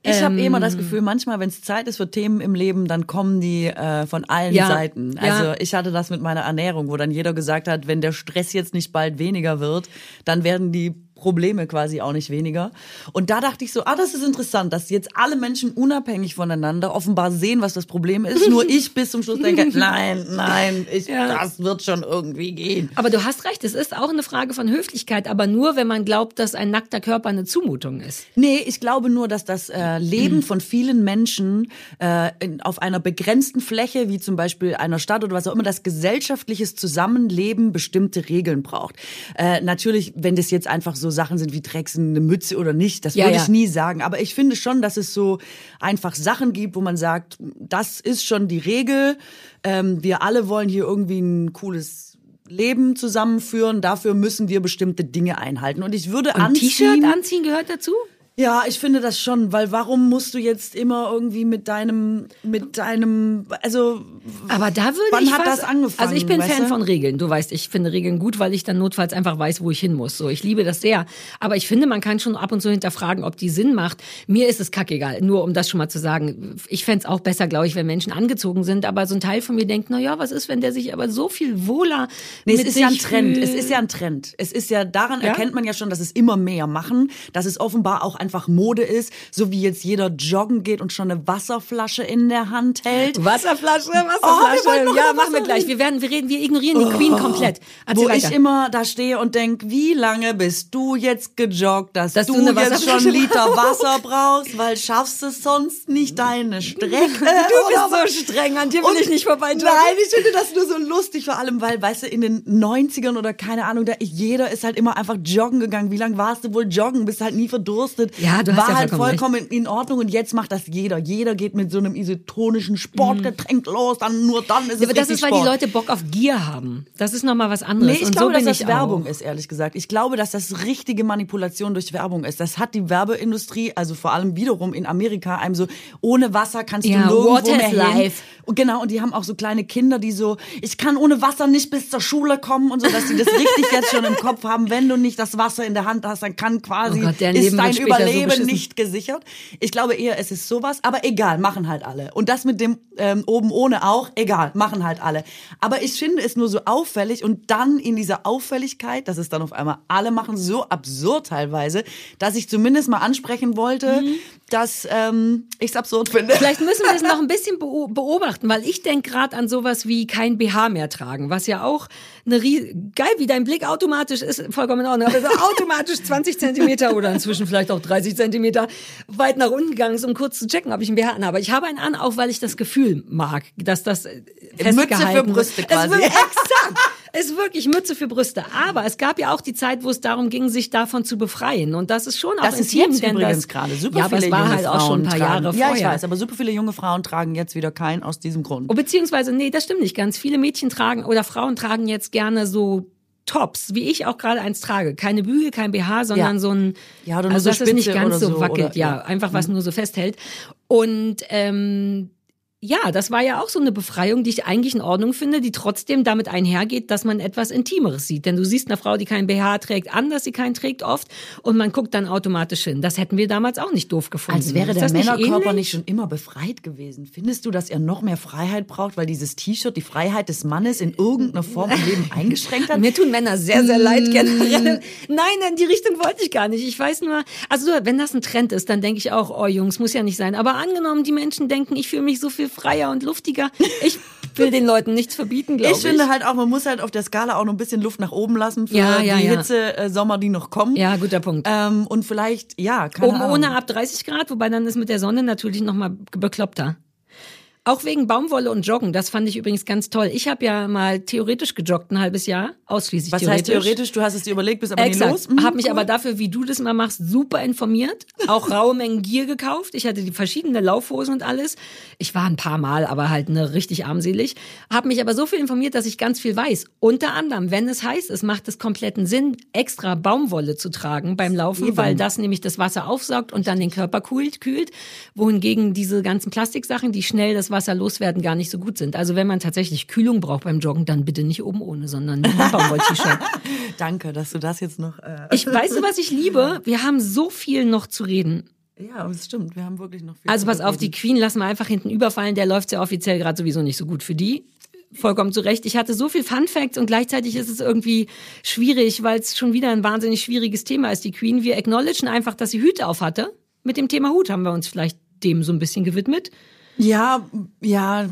Ich habe ähm, immer das Gefühl, manchmal, wenn es Zeit ist für Themen im Leben, dann kommen die äh, von allen Ja. Seiten. Ja. Also ich hatte das mit meiner Ernährung, wo dann jeder gesagt hat, wenn der Stress jetzt nicht bald weniger wird, dann werden die Probleme quasi auch nicht weniger. Und da dachte ich so, ah, das ist interessant, dass jetzt alle Menschen unabhängig voneinander offenbar sehen, was das Problem ist. Nur ich bis zum Schluss denke, nein, nein, ich, Ja. das wird schon irgendwie gehen. Aber du hast recht, es ist auch eine Frage von Höflichkeit, aber nur, wenn man glaubt, dass ein nackter Körper eine Zumutung ist. Nee, ich glaube nur, dass das äh, Leben von vielen Menschen äh, in, auf einer begrenzten Fläche, wie zum Beispiel einer Stadt oder was auch immer, das gesellschaftliches Zusammenleben bestimmte Regeln braucht. Äh, natürlich, wenn das jetzt einfach so Sachen sind wie trägst du eine Mütze oder nicht, das Ja, würde ja. ich nie sagen. Aber ich finde schon, dass es so einfach Sachen gibt, wo man sagt, das ist schon die Regel. Ähm, wir alle wollen hier irgendwie ein cooles Leben zusammenführen. Dafür müssen wir bestimmte Dinge einhalten. Und ich würde Ein anziehen. T-Shirt anziehen gehört dazu? Ja, ich finde das schon, weil warum musst du jetzt immer irgendwie mit deinem, mit deinem, also Aber da würde Wann ich hat was, das angefangen, Also ich bin Fan du? von Regeln. Du weißt, ich finde Regeln gut, weil ich dann notfalls einfach weiß, wo ich hin muss. So, ich liebe das sehr. Aber ich finde, man kann schon ab und zu hinterfragen, ob die Sinn macht. Mir ist es kackegal. Nur um das schon mal zu sagen. Ich fänd's auch besser, glaube ich, wenn Menschen angezogen sind. Aber so ein Teil von mir denkt, na ja, was ist, wenn der sich aber so viel wohler Nee, mit es ist ja ein Trend. Es ist ja ein Trend. Es ist ja, daran Ja? erkennt man ja schon, dass es immer mehr machen, dass es offenbar auch einfach Mode ist, so wie jetzt jeder joggen geht und schon eine Wasserflasche in der Hand hält. Wasserflasche, Oh, Wasserflasche. noch ja, machen wir gleich. Wir werden, wir reden, wir ignorieren die Queen komplett. Erzähl Wo weiter. ich immer da stehe und denk, wie lange bist du jetzt gejoggt, dass, Dass du, du jetzt schon einen Liter Wasser brauchst, weil schaffst du sonst nicht deine Strecke. Du bist so streng, an dir will Und- ich nicht vorbei joggen. Nein, ich finde das nur so lustig, vor allem, weil, weißt du, in den 90ern oder keine Ahnung, da jeder ist halt immer einfach joggen gegangen. Wie lange warst du wohl joggen? Bist halt nie verdurstet. Ja, du hast War ja halt vollkommen in Ordnung und jetzt macht das jeder. Jeder geht mit so einem isotonischen Sportgetränk los, dann nur dann ist es Mhm. Aber das ist, weil Sport. die Leute Bock auf Gier haben. Das ist nochmal was anderes. Nee, ich Und glaube, so dass das Werbung auch. ist, ehrlich gesagt. Ich glaube, dass das richtige Manipulation durch Werbung ist. Das hat die Werbeindustrie, also vor allem wiederum in Amerika, einem so, ohne Wasser kannst Ja, du nirgendwo water mehr life. Und genau, und die haben auch so kleine Kinder, die so, ich kann ohne Wasser nicht bis zur Schule kommen und so, dass die das richtig jetzt schon im Kopf haben. Wenn du nicht das Wasser in der Hand hast, dann kann quasi, Oh Gott, ist Leben dein wird später so nicht gesichert. Ich glaube eher, es ist sowas, aber egal, machen halt alle. Und das mit dem ähm, oben ohne auch, egal, machen halt alle. Aber ich finde es nur so auffällig und dann in dieser Auffälligkeit, dass es dann auf einmal alle machen, so absurd teilweise, dass ich zumindest mal ansprechen wollte, dass ähm, ich es absurd finde. Vielleicht müssen wir es noch ein bisschen beo- beobachten, weil ich denke gerade an sowas wie kein BH mehr tragen, was ja auch eine Rie geil, wie dein Blick automatisch ist, vollkommen in Ordnung, aber so automatisch 20 Zentimeter oder inzwischen vielleicht auch 30 Zentimeter weit nach unten gegangen ist, um kurz zu checken, ob ich ein BH anhabe. Ich habe einen an, auch weil ich das Gefühl mag, dass das äh, festgehalten für. Brüste quasi. wird- Exakt. Es ist wirklich Mütze für Brüste. Aber es gab ja auch die Zeit, wo es darum ging, sich davon zu befreien. Und das ist schon auch Das ist intim, jetzt denn übrigens gerade. Super ja, aber viele es war junge halt auch schon ein paar Frauen tragen. Jahre Ja, vorher. ich weiß, aber super viele junge Frauen tragen jetzt wieder keinen aus diesem Grund. Oh, beziehungsweise, nee, das stimmt nicht ganz. Viele Mädchen tragen oder Frauen tragen jetzt gerne so Tops, wie ich auch gerade eins trage. Keine Bügel, kein BH, sondern Ja. so ein, Ja, also so dass es nicht Spitze ganz so so, wackelt, oder- ja, ja. Mhm. einfach was nur so festhält. Und ähm, ja, das war ja auch so eine Befreiung, die ich eigentlich in Ordnung finde, die trotzdem damit einhergeht, dass man etwas Intimeres sieht. Denn du siehst eine Frau, die keinen BH trägt, an, dass sie keinen trägt oft und man guckt dann automatisch hin. Das hätten wir damals auch nicht doof gefunden. Als wäre der nicht Männerkörper ähnlich? nicht schon immer befreit gewesen. Findest du, dass er noch mehr Freiheit braucht, weil dieses T-Shirt die Freiheit des Mannes in irgendeiner Form im Leben eingeschränkt hat? Mir tun Männer sehr, sehr leid Mm. generell. Nein, in die Richtung wollte ich gar nicht. Ich weiß nur, also wenn das ein Trend ist, dann denke ich auch, oh Jungs, muss ja nicht sein. Aber angenommen, die Menschen denken, ich fühle mich so viel freier und luftiger. Ich will den Leuten nichts verbieten, glaube Ich ich. finde halt auch, man muss halt auf der Skala auch noch ein bisschen Luft nach oben lassen für Ja, ja, die ja. Hitze äh, Sommer, die noch kommen. Ja, guter Punkt. Ähm, und vielleicht, ja, keine Oben Ahnung. ohne ab 30 Grad, wobei dann ist mit der Sonne natürlich noch mal bekloppter. Auch wegen Baumwolle und Joggen, das fand ich übrigens ganz toll. Ich habe ja mal theoretisch gejoggt ein halbes Jahr, ausschließlich Was theoretisch. heißt theoretisch? Du hast es dir überlegt, bist aber nie Exakt. los. Mhm, Hab mich cool. aber dafür, wie du das mal machst, super informiert. Auch raue Mengen Gier gekauft. Ich hatte die verschiedene Laufhosen und alles. Ich war ein paar Mal, aber halt ne, richtig armselig. Hab mich aber so viel informiert, dass ich ganz viel weiß. Unter anderem, wenn es heißt, es macht es kompletten Sinn, extra Baumwolle zu tragen beim Laufen, Eben. weil das nämlich das Wasser aufsaugt und dann den Körper kühlt, kühlt. Wohingegen diese ganzen Plastiksachen, die schnell das Wasser loswerden, gar nicht so gut sind. Also wenn man tatsächlich Kühlung braucht beim Joggen, dann bitte nicht oben ohne, sondern nur ein Baumwoll-T-Shirt. Danke, dass du das jetzt noch. Äh, Ich weiß, was ich liebe. Wir haben so viel noch zu reden. ja, es stimmt. Wir haben wirklich noch viel. Also pass auf, die. Queen lassen wir einfach hinten überfallen. Der läuft ja offiziell gerade sowieso nicht so gut für die. Vollkommen zu Recht. Ich hatte so viel Fun Facts und gleichzeitig ist es irgendwie schwierig, weil es schon wieder ein wahnsinnig schwieriges Thema ist, die Queen. Wir acknowledgen einfach, dass sie Hüte auf hatte. Mit dem Thema Hut haben wir uns vielleicht dem so ein bisschen gewidmet. Ja, ja.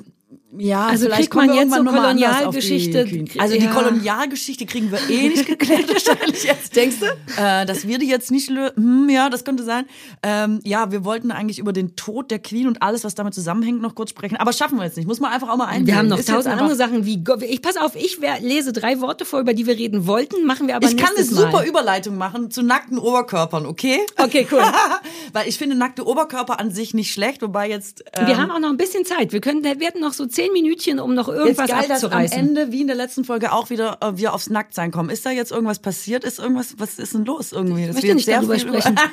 Ja, Also vielleicht kriegt man jetzt so mal die Kolonialgeschichte- Queen. Also die Ja. Kolonialgeschichte kriegen wir eh nicht geklärt wahrscheinlich jetzt. Denkst du? Äh, dass wir die jetzt nicht lösen. Hm, ja, das könnte sein. Ähm, ja, wir wollten eigentlich über den Tod der Queen und alles, was damit zusammenhängt, noch kurz sprechen. Aber schaffen wir jetzt nicht. Muss man einfach auch mal einwählen. Wir haben noch Ist tausend andere Sachen wie, Go- ich pass auf, ich lese drei Worte vor, über die wir reden wollten, machen wir aber Ich kann eine nächstes super Mal. Überleitung machen zu nackten Oberkörpern, okay? Okay, cool. Weil ich finde nackte Oberkörper an sich nicht schlecht, wobei jetzt. Ähm, Wir haben auch noch ein bisschen Zeit. Wir können, wir hatten noch so zehn Minütchen, um noch Jetzt irgendwas geil, dass am abzureißen. Ende, wie in der letzten Folge, auch wieder äh, wir aufs Nacktsein kommen. Ist da jetzt irgendwas passiert? Ist irgendwas, was ist denn los irgendwie? Das möchte wird nicht sehr darüber sprechen.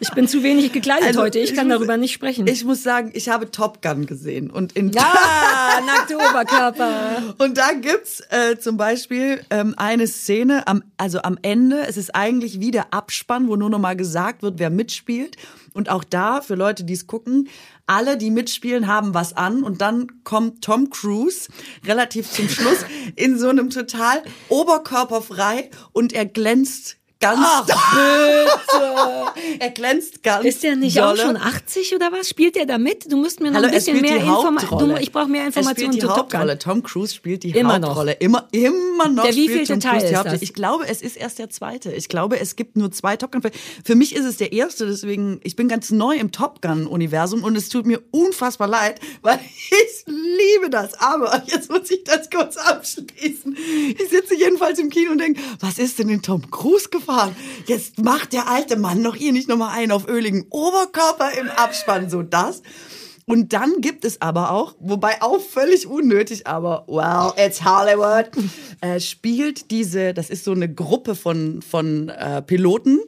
Ich bin zu wenig gekleidet Also, heute. Ich, kann muss- darüber nicht sprechen. Ich muss sagen, ich habe Top Gun gesehen und in ja, nackte Oberkörper. Und da gibt's äh, zum Beispiel ähm, eine Szene, am, also am Ende, es ist eigentlich wie der Abspann, wo nur noch mal gesagt wird, wer mitspielt. Und auch da, für Leute, die es gucken, alle, die mitspielen, haben was an. Und dann kommt Tom Cruise relativ zum Schluss in so einem total oberkörperfrei und er glänzt ganz Er glänzt ganz Ist der nicht auch dolle. schon 80 oder was? Spielt der da mit? Du musst mir noch Hallo, ein er bisschen mehr Informationen. Ich brauche mehr Er Informationen zu Top Gun. Tom Cruise spielt die Immer noch. Hauptrolle. Immer, immer noch Der wievielte Teil ist das? Ich glaube, es ist erst der zweite. Ich glaube, es gibt nur zwei Top Gun. Für mich ist es der erste, deswegen, ich bin ganz neu im Top Gun-Universum und es tut mir unfassbar leid, weil ich liebe das. Aber jetzt muss ich das kurz abschließen. Ich sitze jedenfalls im Kino und denke, was ist denn in Tom Cruise gefahren? Jetzt macht der alte Mann noch hier nicht nochmal einen auf öligen Oberkörper im Abspann, so das. Und dann gibt es aber auch, wobei auch völlig unnötig, aber well, it's Hollywood, äh, spielt diese, das ist so eine Gruppe von, von äh, Piloten,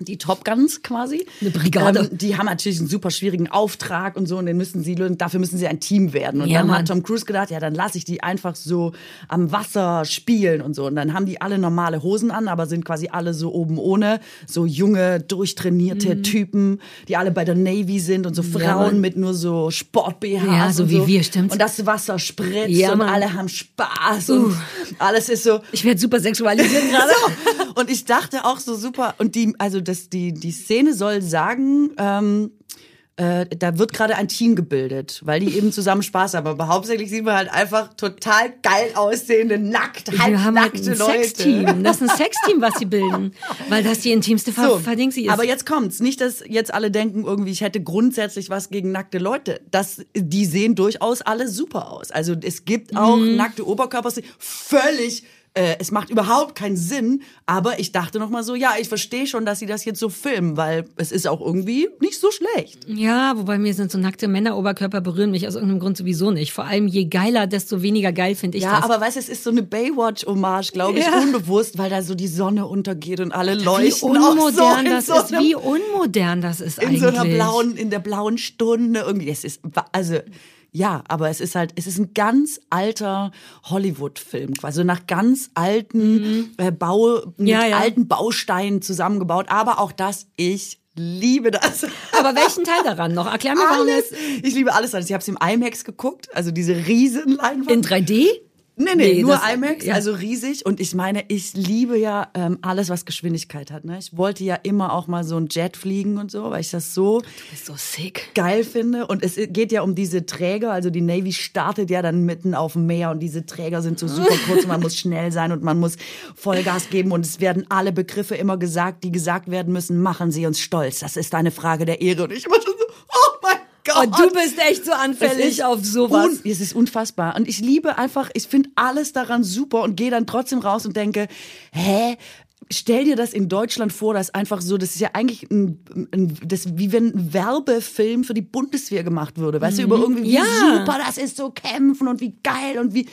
die Top Guns quasi. Eine Brigade. Ähm, die haben natürlich einen super schwierigen Auftrag und so und den müssen sie lösen. Dafür müssen sie ein Team werden. Und Ja, dann Mann. hat Tom Cruise gedacht, ja, dann lasse ich die einfach so am Wasser spielen und so. Und dann haben die alle normale Hosen an, aber sind quasi alle so oben ohne, so junge, durchtrainierte Typen, die alle bei der Navy sind und so Mhm. Ja, Frauen Mann. mit nur so Sport-BHs. Ja, so und wie wir, stimmt's. Und das Wasser spritzt Ja, und Mann. alle haben Spaß und alles ist so. Ich werde super sexualisiert gerade. So. Und ich dachte auch so super, und die, also das, die, die Szene soll sagen, ähm, äh, da wird gerade ein Team gebildet, weil die eben zusammen Spaß haben. Aber hauptsächlich sieht man halt einfach total geil aussehende, nackt, haben halt halbnackte ein Leute. Sexteam. Das ist ein Sexteam, was sie bilden. Weil das die intimste Ver So, Verding sie ist. aber jetzt kommt's. Nicht, dass jetzt alle denken, irgendwie, ich hätte grundsätzlich was gegen nackte Leute. Das, die sehen durchaus alle super aus. Also es gibt auch Mhm. nackte Oberkörper, völlig Äh, es macht überhaupt keinen Sinn, aber ich dachte noch mal so, ja, ich verstehe schon, dass sie das jetzt so filmen, weil es ist auch irgendwie nicht so schlecht. Ja, wobei mir sind so nackte Männeroberkörper berühren mich aus irgendeinem Grund sowieso nicht. Vor allem je geiler, desto weniger geil finde ich Ja, das. aber weißt du, es ist so eine Baywatch-Hommage, glaube ich, Ja. unbewusst, weil da so die Sonne untergeht und alle wie leuchten auch unmodern so in das so ist, wie unmodern das ist in eigentlich. so einer blauen, in der blauen Stunde irgendwie. Es ist, also, ja, aber es ist halt, es ist ein ganz alter Hollywood-Film, quasi nach ganz alten äh, Bau, mit Mhm. Ja, ja. alten Bausteinen zusammengebaut. Aber auch das, ich liebe das. Aber welchen Teil daran noch? Erklär mir, warum Alles. das Ich liebe alles. Ich habe es im IMAX geguckt, also diese riesen Leinwand. in 3D? Nee, nee, Nee, nur das- IMAX, ja. also riesig. Und ich meine, ich liebe ja ähm, alles, was Geschwindigkeit hat. Ne? Ich wollte ja immer auch mal so ein Jet fliegen und so, weil ich das so so sick. geil finde. Und es geht ja um diese Träger. Also die Navy startet ja dann mitten auf dem Meer und diese Träger sind so super kurz. und Man muss schnell sein und man muss Vollgas geben. Und es werden alle Begriffe immer gesagt, die gesagt werden müssen. Machen Sie uns stolz. Das ist eine Frage der Ehre. Und ich immer schon so, oh Gott. Und du bist echt so anfällig auf sowas. Es ist unfassbar. Und ich liebe einfach, ich finde alles daran super und gehe dann trotzdem raus und denke, hä? Stell dir das in Deutschland vor, das ist einfach so, das ist ja eigentlich ein, ein das, wie wenn ein Werbefilm für die Bundeswehr gemacht würde. Weißt du, über irgendwie, wie Ja. super das ist, so kämpfen und wie geil und wie.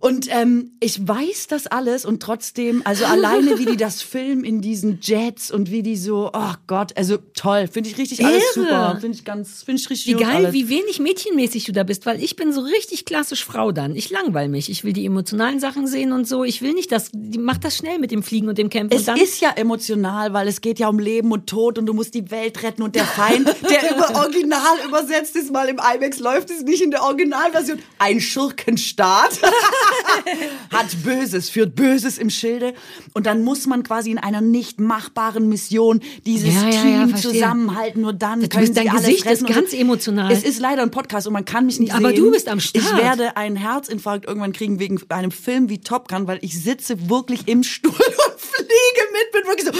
Und ähm, ich weiß das alles und trotzdem, also alleine wie die das filmen in diesen Jets und wie die so, oh Gott, also toll, finde ich richtig alles Irre. super, finde ich ganz, finde ich richtig Wie geil, alles. wie wenig mädchenmäßig du da bist, weil ich bin so richtig klassisch Frau dann. Ich langweil mich. Ich will die emotionalen Sachen sehen und so. Ich will nicht das, die macht das schnell mit dem Fliegen und dem Kämpfen. Es ist ja emotional, weil es geht ja um Leben und Tod und du musst die Welt retten und der Feind, der über Original übersetzt ist, mal im IMAX läuft es nicht in der Originalversion. Ein Schurkenstaat hat Böses, führt Böses im Schilde und dann muss man quasi in einer nicht machbaren Mission dieses Ja, ja, ja, Team verstehe. zusammenhalten. Nur dann Du können dein sie alles Gesicht ist retten und so. ganz emotional. Es ist leider ein Podcast und man kann mich nicht Aber sehen. du bist am Start. Ich werde einen Herzinfarkt irgendwann kriegen wegen einem Film wie Top Gun, weil ich sitze wirklich im Stuhl und fliege mit, bin wirklich so,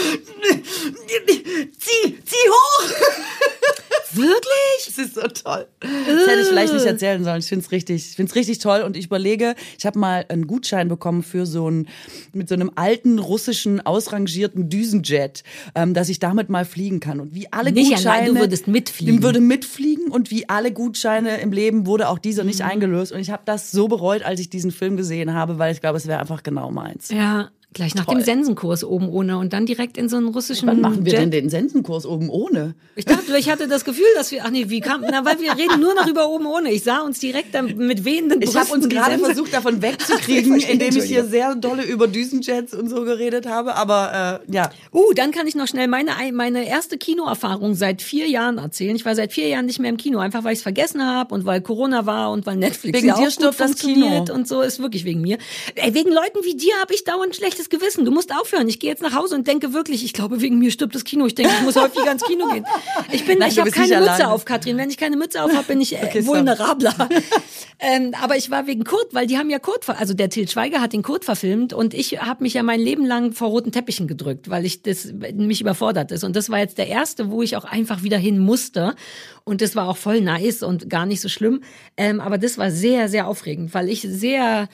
zieh, zieh hoch. wirklich? Das ist so toll. Das hätte ich vielleicht nicht erzählen sollen. Ich finde es richtig, ich find's richtig toll und ich überlege, ich habe mal einen Gutschein bekommen für so ein, mit so einem alten russischen ausrangierten Düsenjet, ähm, dass ich damit mal fliegen kann. Und wie alle Nicht Gutscheine. allein, du würdest mitfliegen. Ich würde mitfliegen und wie alle Gutscheine im Leben wurde auch dieser Mhm. nicht eingelöst. Und ich habe das so bereut, als ich diesen Film gesehen habe, weil ich glaube, es wäre einfach genau meins. Ja, gleich nach Toll. dem Sensenkurs oben ohne und dann direkt in so einen russischen Wann machen wir Jet. denn den Sensenkurs oben ohne? Ich dachte, ich hatte das Gefühl, dass wir, ach nee, wie kam, na, weil wir reden nur noch über oben ohne. Ich sah uns direkt dann mit wehenden Ich habe uns gerade versucht, davon wegzukriegen, Ich indem ich hier sehr dolle über Düsenjets und so geredet habe. Aber äh, ja, Uh, dann kann ich noch schnell meine, meine erste Kinoerfahrung seit vier Jahren erzählen. Ich war seit vier Jahren nicht mehr im Kino, einfach weil ich es vergessen habe und weil Corona war und weil Netflix Wegen ja dir auch stirbt gut das funktioniert Kino. und so ist wirklich wegen mir. Ey, wegen Leuten wie dir habe ich dauernd ein schlechtes Gewissen. Du musst aufhören. Ich gehe jetzt nach Hause und denke wirklich, ich glaube wegen mir stirbt das Kino. Ich denke, ich muss häufiger ins Kino gehen. Ich bin, Nein, ich habe keine Mütze auf, Katrin. Wenn ich keine Mütze auf habe, bin ich äh, Okay, vulnerabler. ähm, aber ich war wegen Kurt, weil die haben ja Kurt, also der Til Schweiger hat den Kurt verfilmt und ich habe mich ja mein Leben lang vor roten Teppichen gedrückt, weil ich das mich überfordert ist. Und das war jetzt der erste, wo ich auch einfach wieder hin musste. Und das war auch voll nice und gar nicht so schlimm. Ähm, aber das war sehr, sehr aufregend, weil ich sehr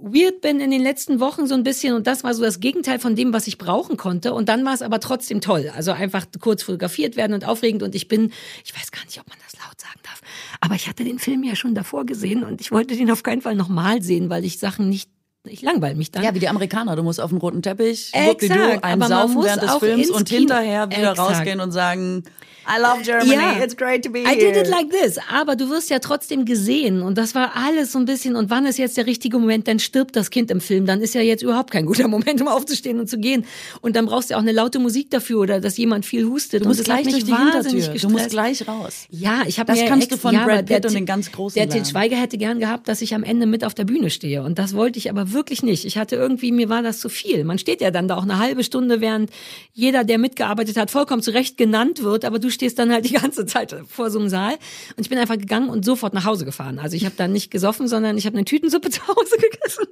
weird bin in den letzten Wochen so ein bisschen und das war so das Gegenteil von dem, was ich brauchen konnte und dann war es aber trotzdem toll. Also einfach kurz fotografiert werden und aufregend und ich bin, ich weiß gar nicht, ob man das laut sagen darf, aber ich hatte den Film ja schon davor gesehen und ich wollte den auf keinen Fall nochmal sehen, weil ich Sachen nicht, ich langweil mich dann. ja, wie die Amerikaner. Du musst auf dem roten Teppich, Exakt, einen saufen während des Films und Kino- hinterher wieder Exakt. rausgehen und sagen, I love Germany, Ja. it's great to be I here. did it like this. Aber du wirst ja trotzdem gesehen. Und das war alles so ein bisschen. Und wann ist jetzt der richtige Moment? Dann stirbt das Kind im Film. Dann ist ja jetzt überhaupt kein guter Moment, um aufzustehen und zu gehen. Und dann brauchst du auch eine laute Musik dafür oder dass jemand viel hustet. du musst gleich durch die Hintertür. Du musst gleich raus. Ja, ich habe Das mir kannst ex- du von ja, Brad Pitt und den ganz Großen Der Til. Schweiger hätte gern gehabt, dass ich am Ende mit auf der Bühne stehe. Und das wollte ich aber wirklich nicht. Ich hatte irgendwie, mir war das zu viel. Man steht ja dann da auch eine halbe Stunde, während jeder, der mitgearbeitet hat, vollkommen zu Recht genannt wird. Aber du stehst dann halt die ganze Zeit vor so einem Saal. Und ich bin einfach gegangen und sofort nach Hause gefahren. Also ich habe dann nicht gesoffen, sondern ich habe eine Tütensuppe zu Hause gegessen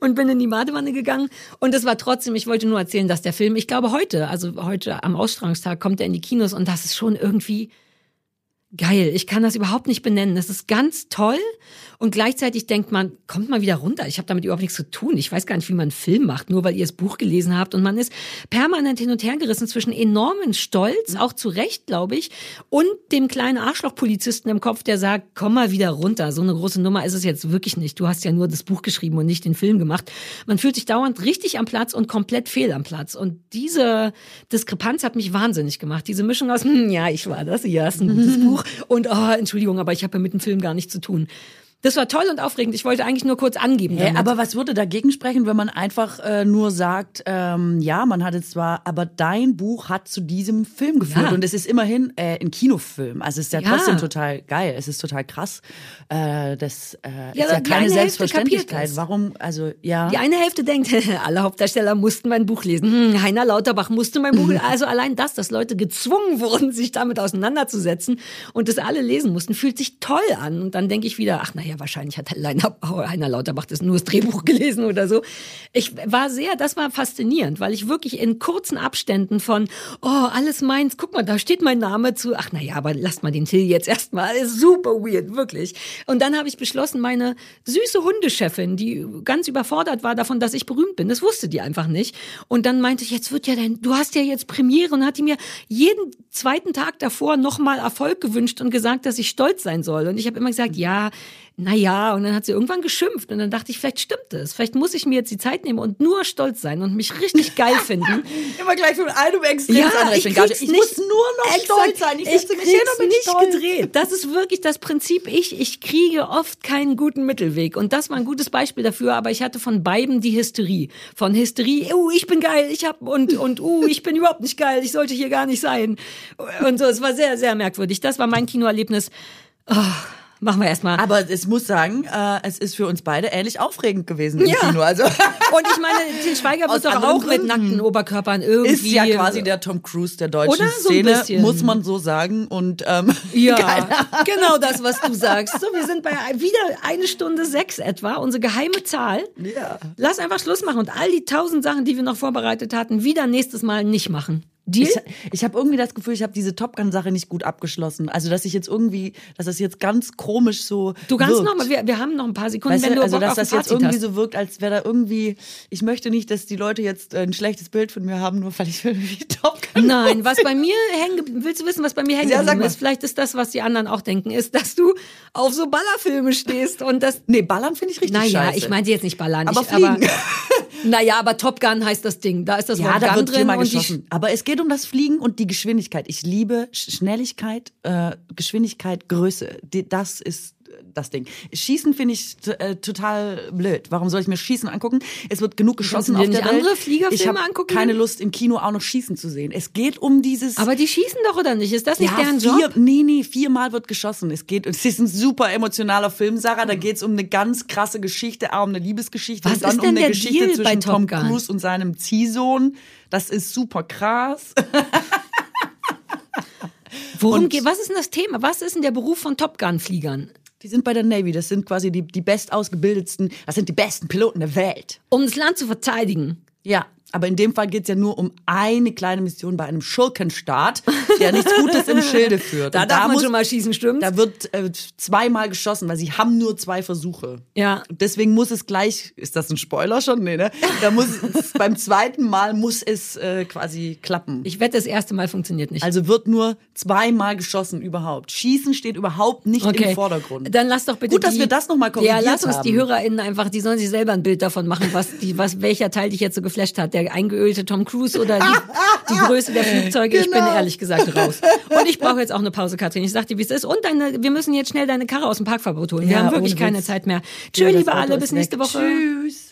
und bin in die Badewanne gegangen. Und es war trotzdem, ich wollte nur erzählen, dass der Film, ich glaube heute, also heute am Ausstrahlungstag kommt er in die Kinos und das ist schon irgendwie geil. Ich kann das überhaupt nicht benennen. Das ist ganz toll und gleichzeitig denkt man, kommt mal wieder runter. Ich habe damit überhaupt nichts zu tun. Ich weiß gar nicht, wie man einen Film macht, nur weil ihr das Buch gelesen habt. Und man ist permanent hin und her gerissen zwischen enormen Stolz, auch zu Recht, glaube ich, und dem kleinen Arschlochpolizisten im Kopf, der sagt, komm mal wieder runter. So eine große Nummer ist es jetzt wirklich nicht. Du hast ja nur das Buch geschrieben und nicht den Film gemacht. Man fühlt sich dauernd richtig am Platz und komplett fehl am Platz. Und diese Diskrepanz hat mich wahnsinnig gemacht. Diese Mischung aus, hm, ja, ich war das, ja, ist ein gutes Buch und oh, Entschuldigung, aber ich habe ja mit dem Film gar nichts zu tun. Das war toll und aufregend. Ich wollte eigentlich nur kurz angeben. Hä, aber was würde dagegen sprechen, wenn man einfach äh, nur sagt, ähm, ja, man hatte zwar, aber dein Buch hat zu diesem Film geführt Ja. und es ist immerhin äh, ein Kinofilm. Also es ist ja, Ja. trotzdem total geil. Es ist total krass. Äh, das äh, Ja, ist ja keine Selbstverständlichkeit. Warum? Also ja. Die eine Hälfte denkt, alle Hauptdarsteller mussten mein Buch lesen. Hm, Heiner Lauterbach musste mein Buch lesen. Also allein das, dass Leute gezwungen wurden, sich damit auseinanderzusetzen und das alle lesen mussten, fühlt sich toll an. Und dann denke ich wieder, ach naja, wahrscheinlich hat Heiner Heiner Lauterbach das nur das Drehbuch gelesen oder so. Ich war sehr, das war faszinierend, weil ich wirklich in kurzen Abständen von, oh, alles meins, guck mal, da steht mein Name zu, ach naja, aber lasst mal den Till jetzt erstmal, super weird, wirklich. Und dann habe ich beschlossen, meine süße Hundechefin, die ganz überfordert war davon, dass ich berühmt bin, das wusste die einfach nicht. Und dann meinte ich, jetzt wird ja dein, du hast ja jetzt Premiere und hat die mir jeden zweiten Tag davor nochmal Erfolg gewünscht und gesagt, dass ich stolz sein soll. Und ich habe immer gesagt, ja, na ja, und dann hat sie irgendwann geschimpft und dann dachte ich, vielleicht stimmt es. Vielleicht muss ich mir jetzt die Zeit nehmen und nur stolz sein und mich richtig geil finden. Immer gleich von einem Extrem Ja, ich, gar krieg's nicht- ich muss nur noch Exakt. stolz sein. Ich, Ich setze mich krieg's nicht stolz. gedreht. Das ist wirklich das Prinzip. Ich, ich kriege oft keinen guten Mittelweg. Und das war ein gutes Beispiel dafür. Aber ich hatte von beiden die Hysterie. Von Hysterie, uh, ich bin geil, ich hab, und, und, uh, ich bin überhaupt nicht geil, ich sollte hier gar nicht sein. Und so, es war sehr, sehr merkwürdig. Das war mein Kinoerlebnis. Oh, machen wir erstmal. Aber es muss sagen, äh, es ist für uns beide ähnlich aufregend gewesen Ja. Kino. Also Und ich meine, Til Schweiger wird doch auch mit Gründen. nackten Oberkörpern irgendwie. ist ja quasi der Tom Cruise der deutschen Oder? So ein Szene, bisschen. muss man so sagen. Und ähm, Ja, genau das, was du sagst. So, wir sind bei wieder eine Stunde sechs etwa, unsere geheime Zahl. Ja. Lass einfach Schluss machen und all die tausend Sachen, die wir noch vorbereitet hatten, wieder nächstes Mal nicht machen. Deal? Ich, ich habe irgendwie das Gefühl, ich habe diese Top Gun Sache nicht gut abgeschlossen. Also dass ich jetzt irgendwie, dass das jetzt ganz komisch so du kannst wirkt. noch mal, wir, wir haben noch ein paar Sekunden, Weißt wenn du, also Bock dass das jetzt irgendwie hast. so wirkt, als wäre da irgendwie. Ich möchte nicht, dass die Leute jetzt äh, ein schlechtes Bild von mir haben, nur weil ich wie Top Gun. Nein, was bei mir hängen willst du wissen, was bei mir hängen Ja, sag ist? Vielleicht ist das, was die anderen auch denken, ist, dass du auf so Ballerfilme stehst und das Nee, Ballern finde ich richtig Naja, scheiße. ich meinte jetzt nicht ballern. Aber ich, fliegen. naja, aber Top Gun heißt das Ding. Da ist das Ja, Wort da Gun wird drin und geschossen. Aber es geht um das Fliegen und die Geschwindigkeit. Ich liebe Sch- Schnelligkeit, äh, Geschwindigkeit, Größe. Die, das ist das Ding. Schießen finde ich äh, total blöd. Warum soll ich mir Schießen angucken? Es wird genug geschossen auf der Welt. andere Fliegerfilme ich habe angucken? keine Lust im Kino auch noch Schießen zu sehen. Es geht um dieses Aber die schießen doch oder nicht? Ist das nicht ja, deren vier, Job? Nee, nee, viermal wird geschossen. Es geht, es ist ein super emotionaler Film, Sarah. Da geht's um eine ganz krasse Geschichte, auch um eine Liebesgeschichte Was und dann ist denn um eine der Geschichte Deal zwischen Tom? Cruise und seinem Ziehsohn. Das ist super krass. Worum geht, was ist denn das Thema? Was ist denn der Beruf von Top Gun-Fliegern? Die sind bei der Navy. Das sind quasi die, die bestausgebildetsten, das sind die besten Piloten der Welt. Um das Land zu verteidigen. Ja. Aber in dem Fall geht's ja nur um eine kleine Mission bei einem Schurkenstaat, der nichts Gutes im Schilde führt. Da Und darf man muss- schon mal schießen, stimmt's? Da wird äh, zweimal geschossen, weil sie haben nur zwei Versuche. Ja. Deswegen muss es gleich, ist das ein Spoiler schon? Nee, ne? Da muss es, beim zweiten Mal muss es äh, quasi klappen. Ich wette, das erste Mal funktioniert nicht. also wird nur zweimal geschossen überhaupt. Schießen steht überhaupt nicht im Vordergrund. Dann lass doch bitte Gut, dass die, wir das noch mal Ja, korrigiert lass uns die haben. HörerInnen einfach, die sollen sich selber ein Bild davon machen, was die, was, welcher Teil dich jetzt so geflasht hat. Der eingeölte Tom Cruise oder die, die Größe der Flugzeuge. Ich bin Genau. ehrlich gesagt raus. Und ich brauche jetzt auch eine Pause, Katrin. Ich sag dir, wie es ist. Und deine, wir müssen jetzt schnell deine Karre aus dem Parkverbot holen. Wir Ja, haben wirklich keine Witz. Zeit mehr. Tschö, Ja, liebe alle, bis nächste weg. Woche. Tschüss.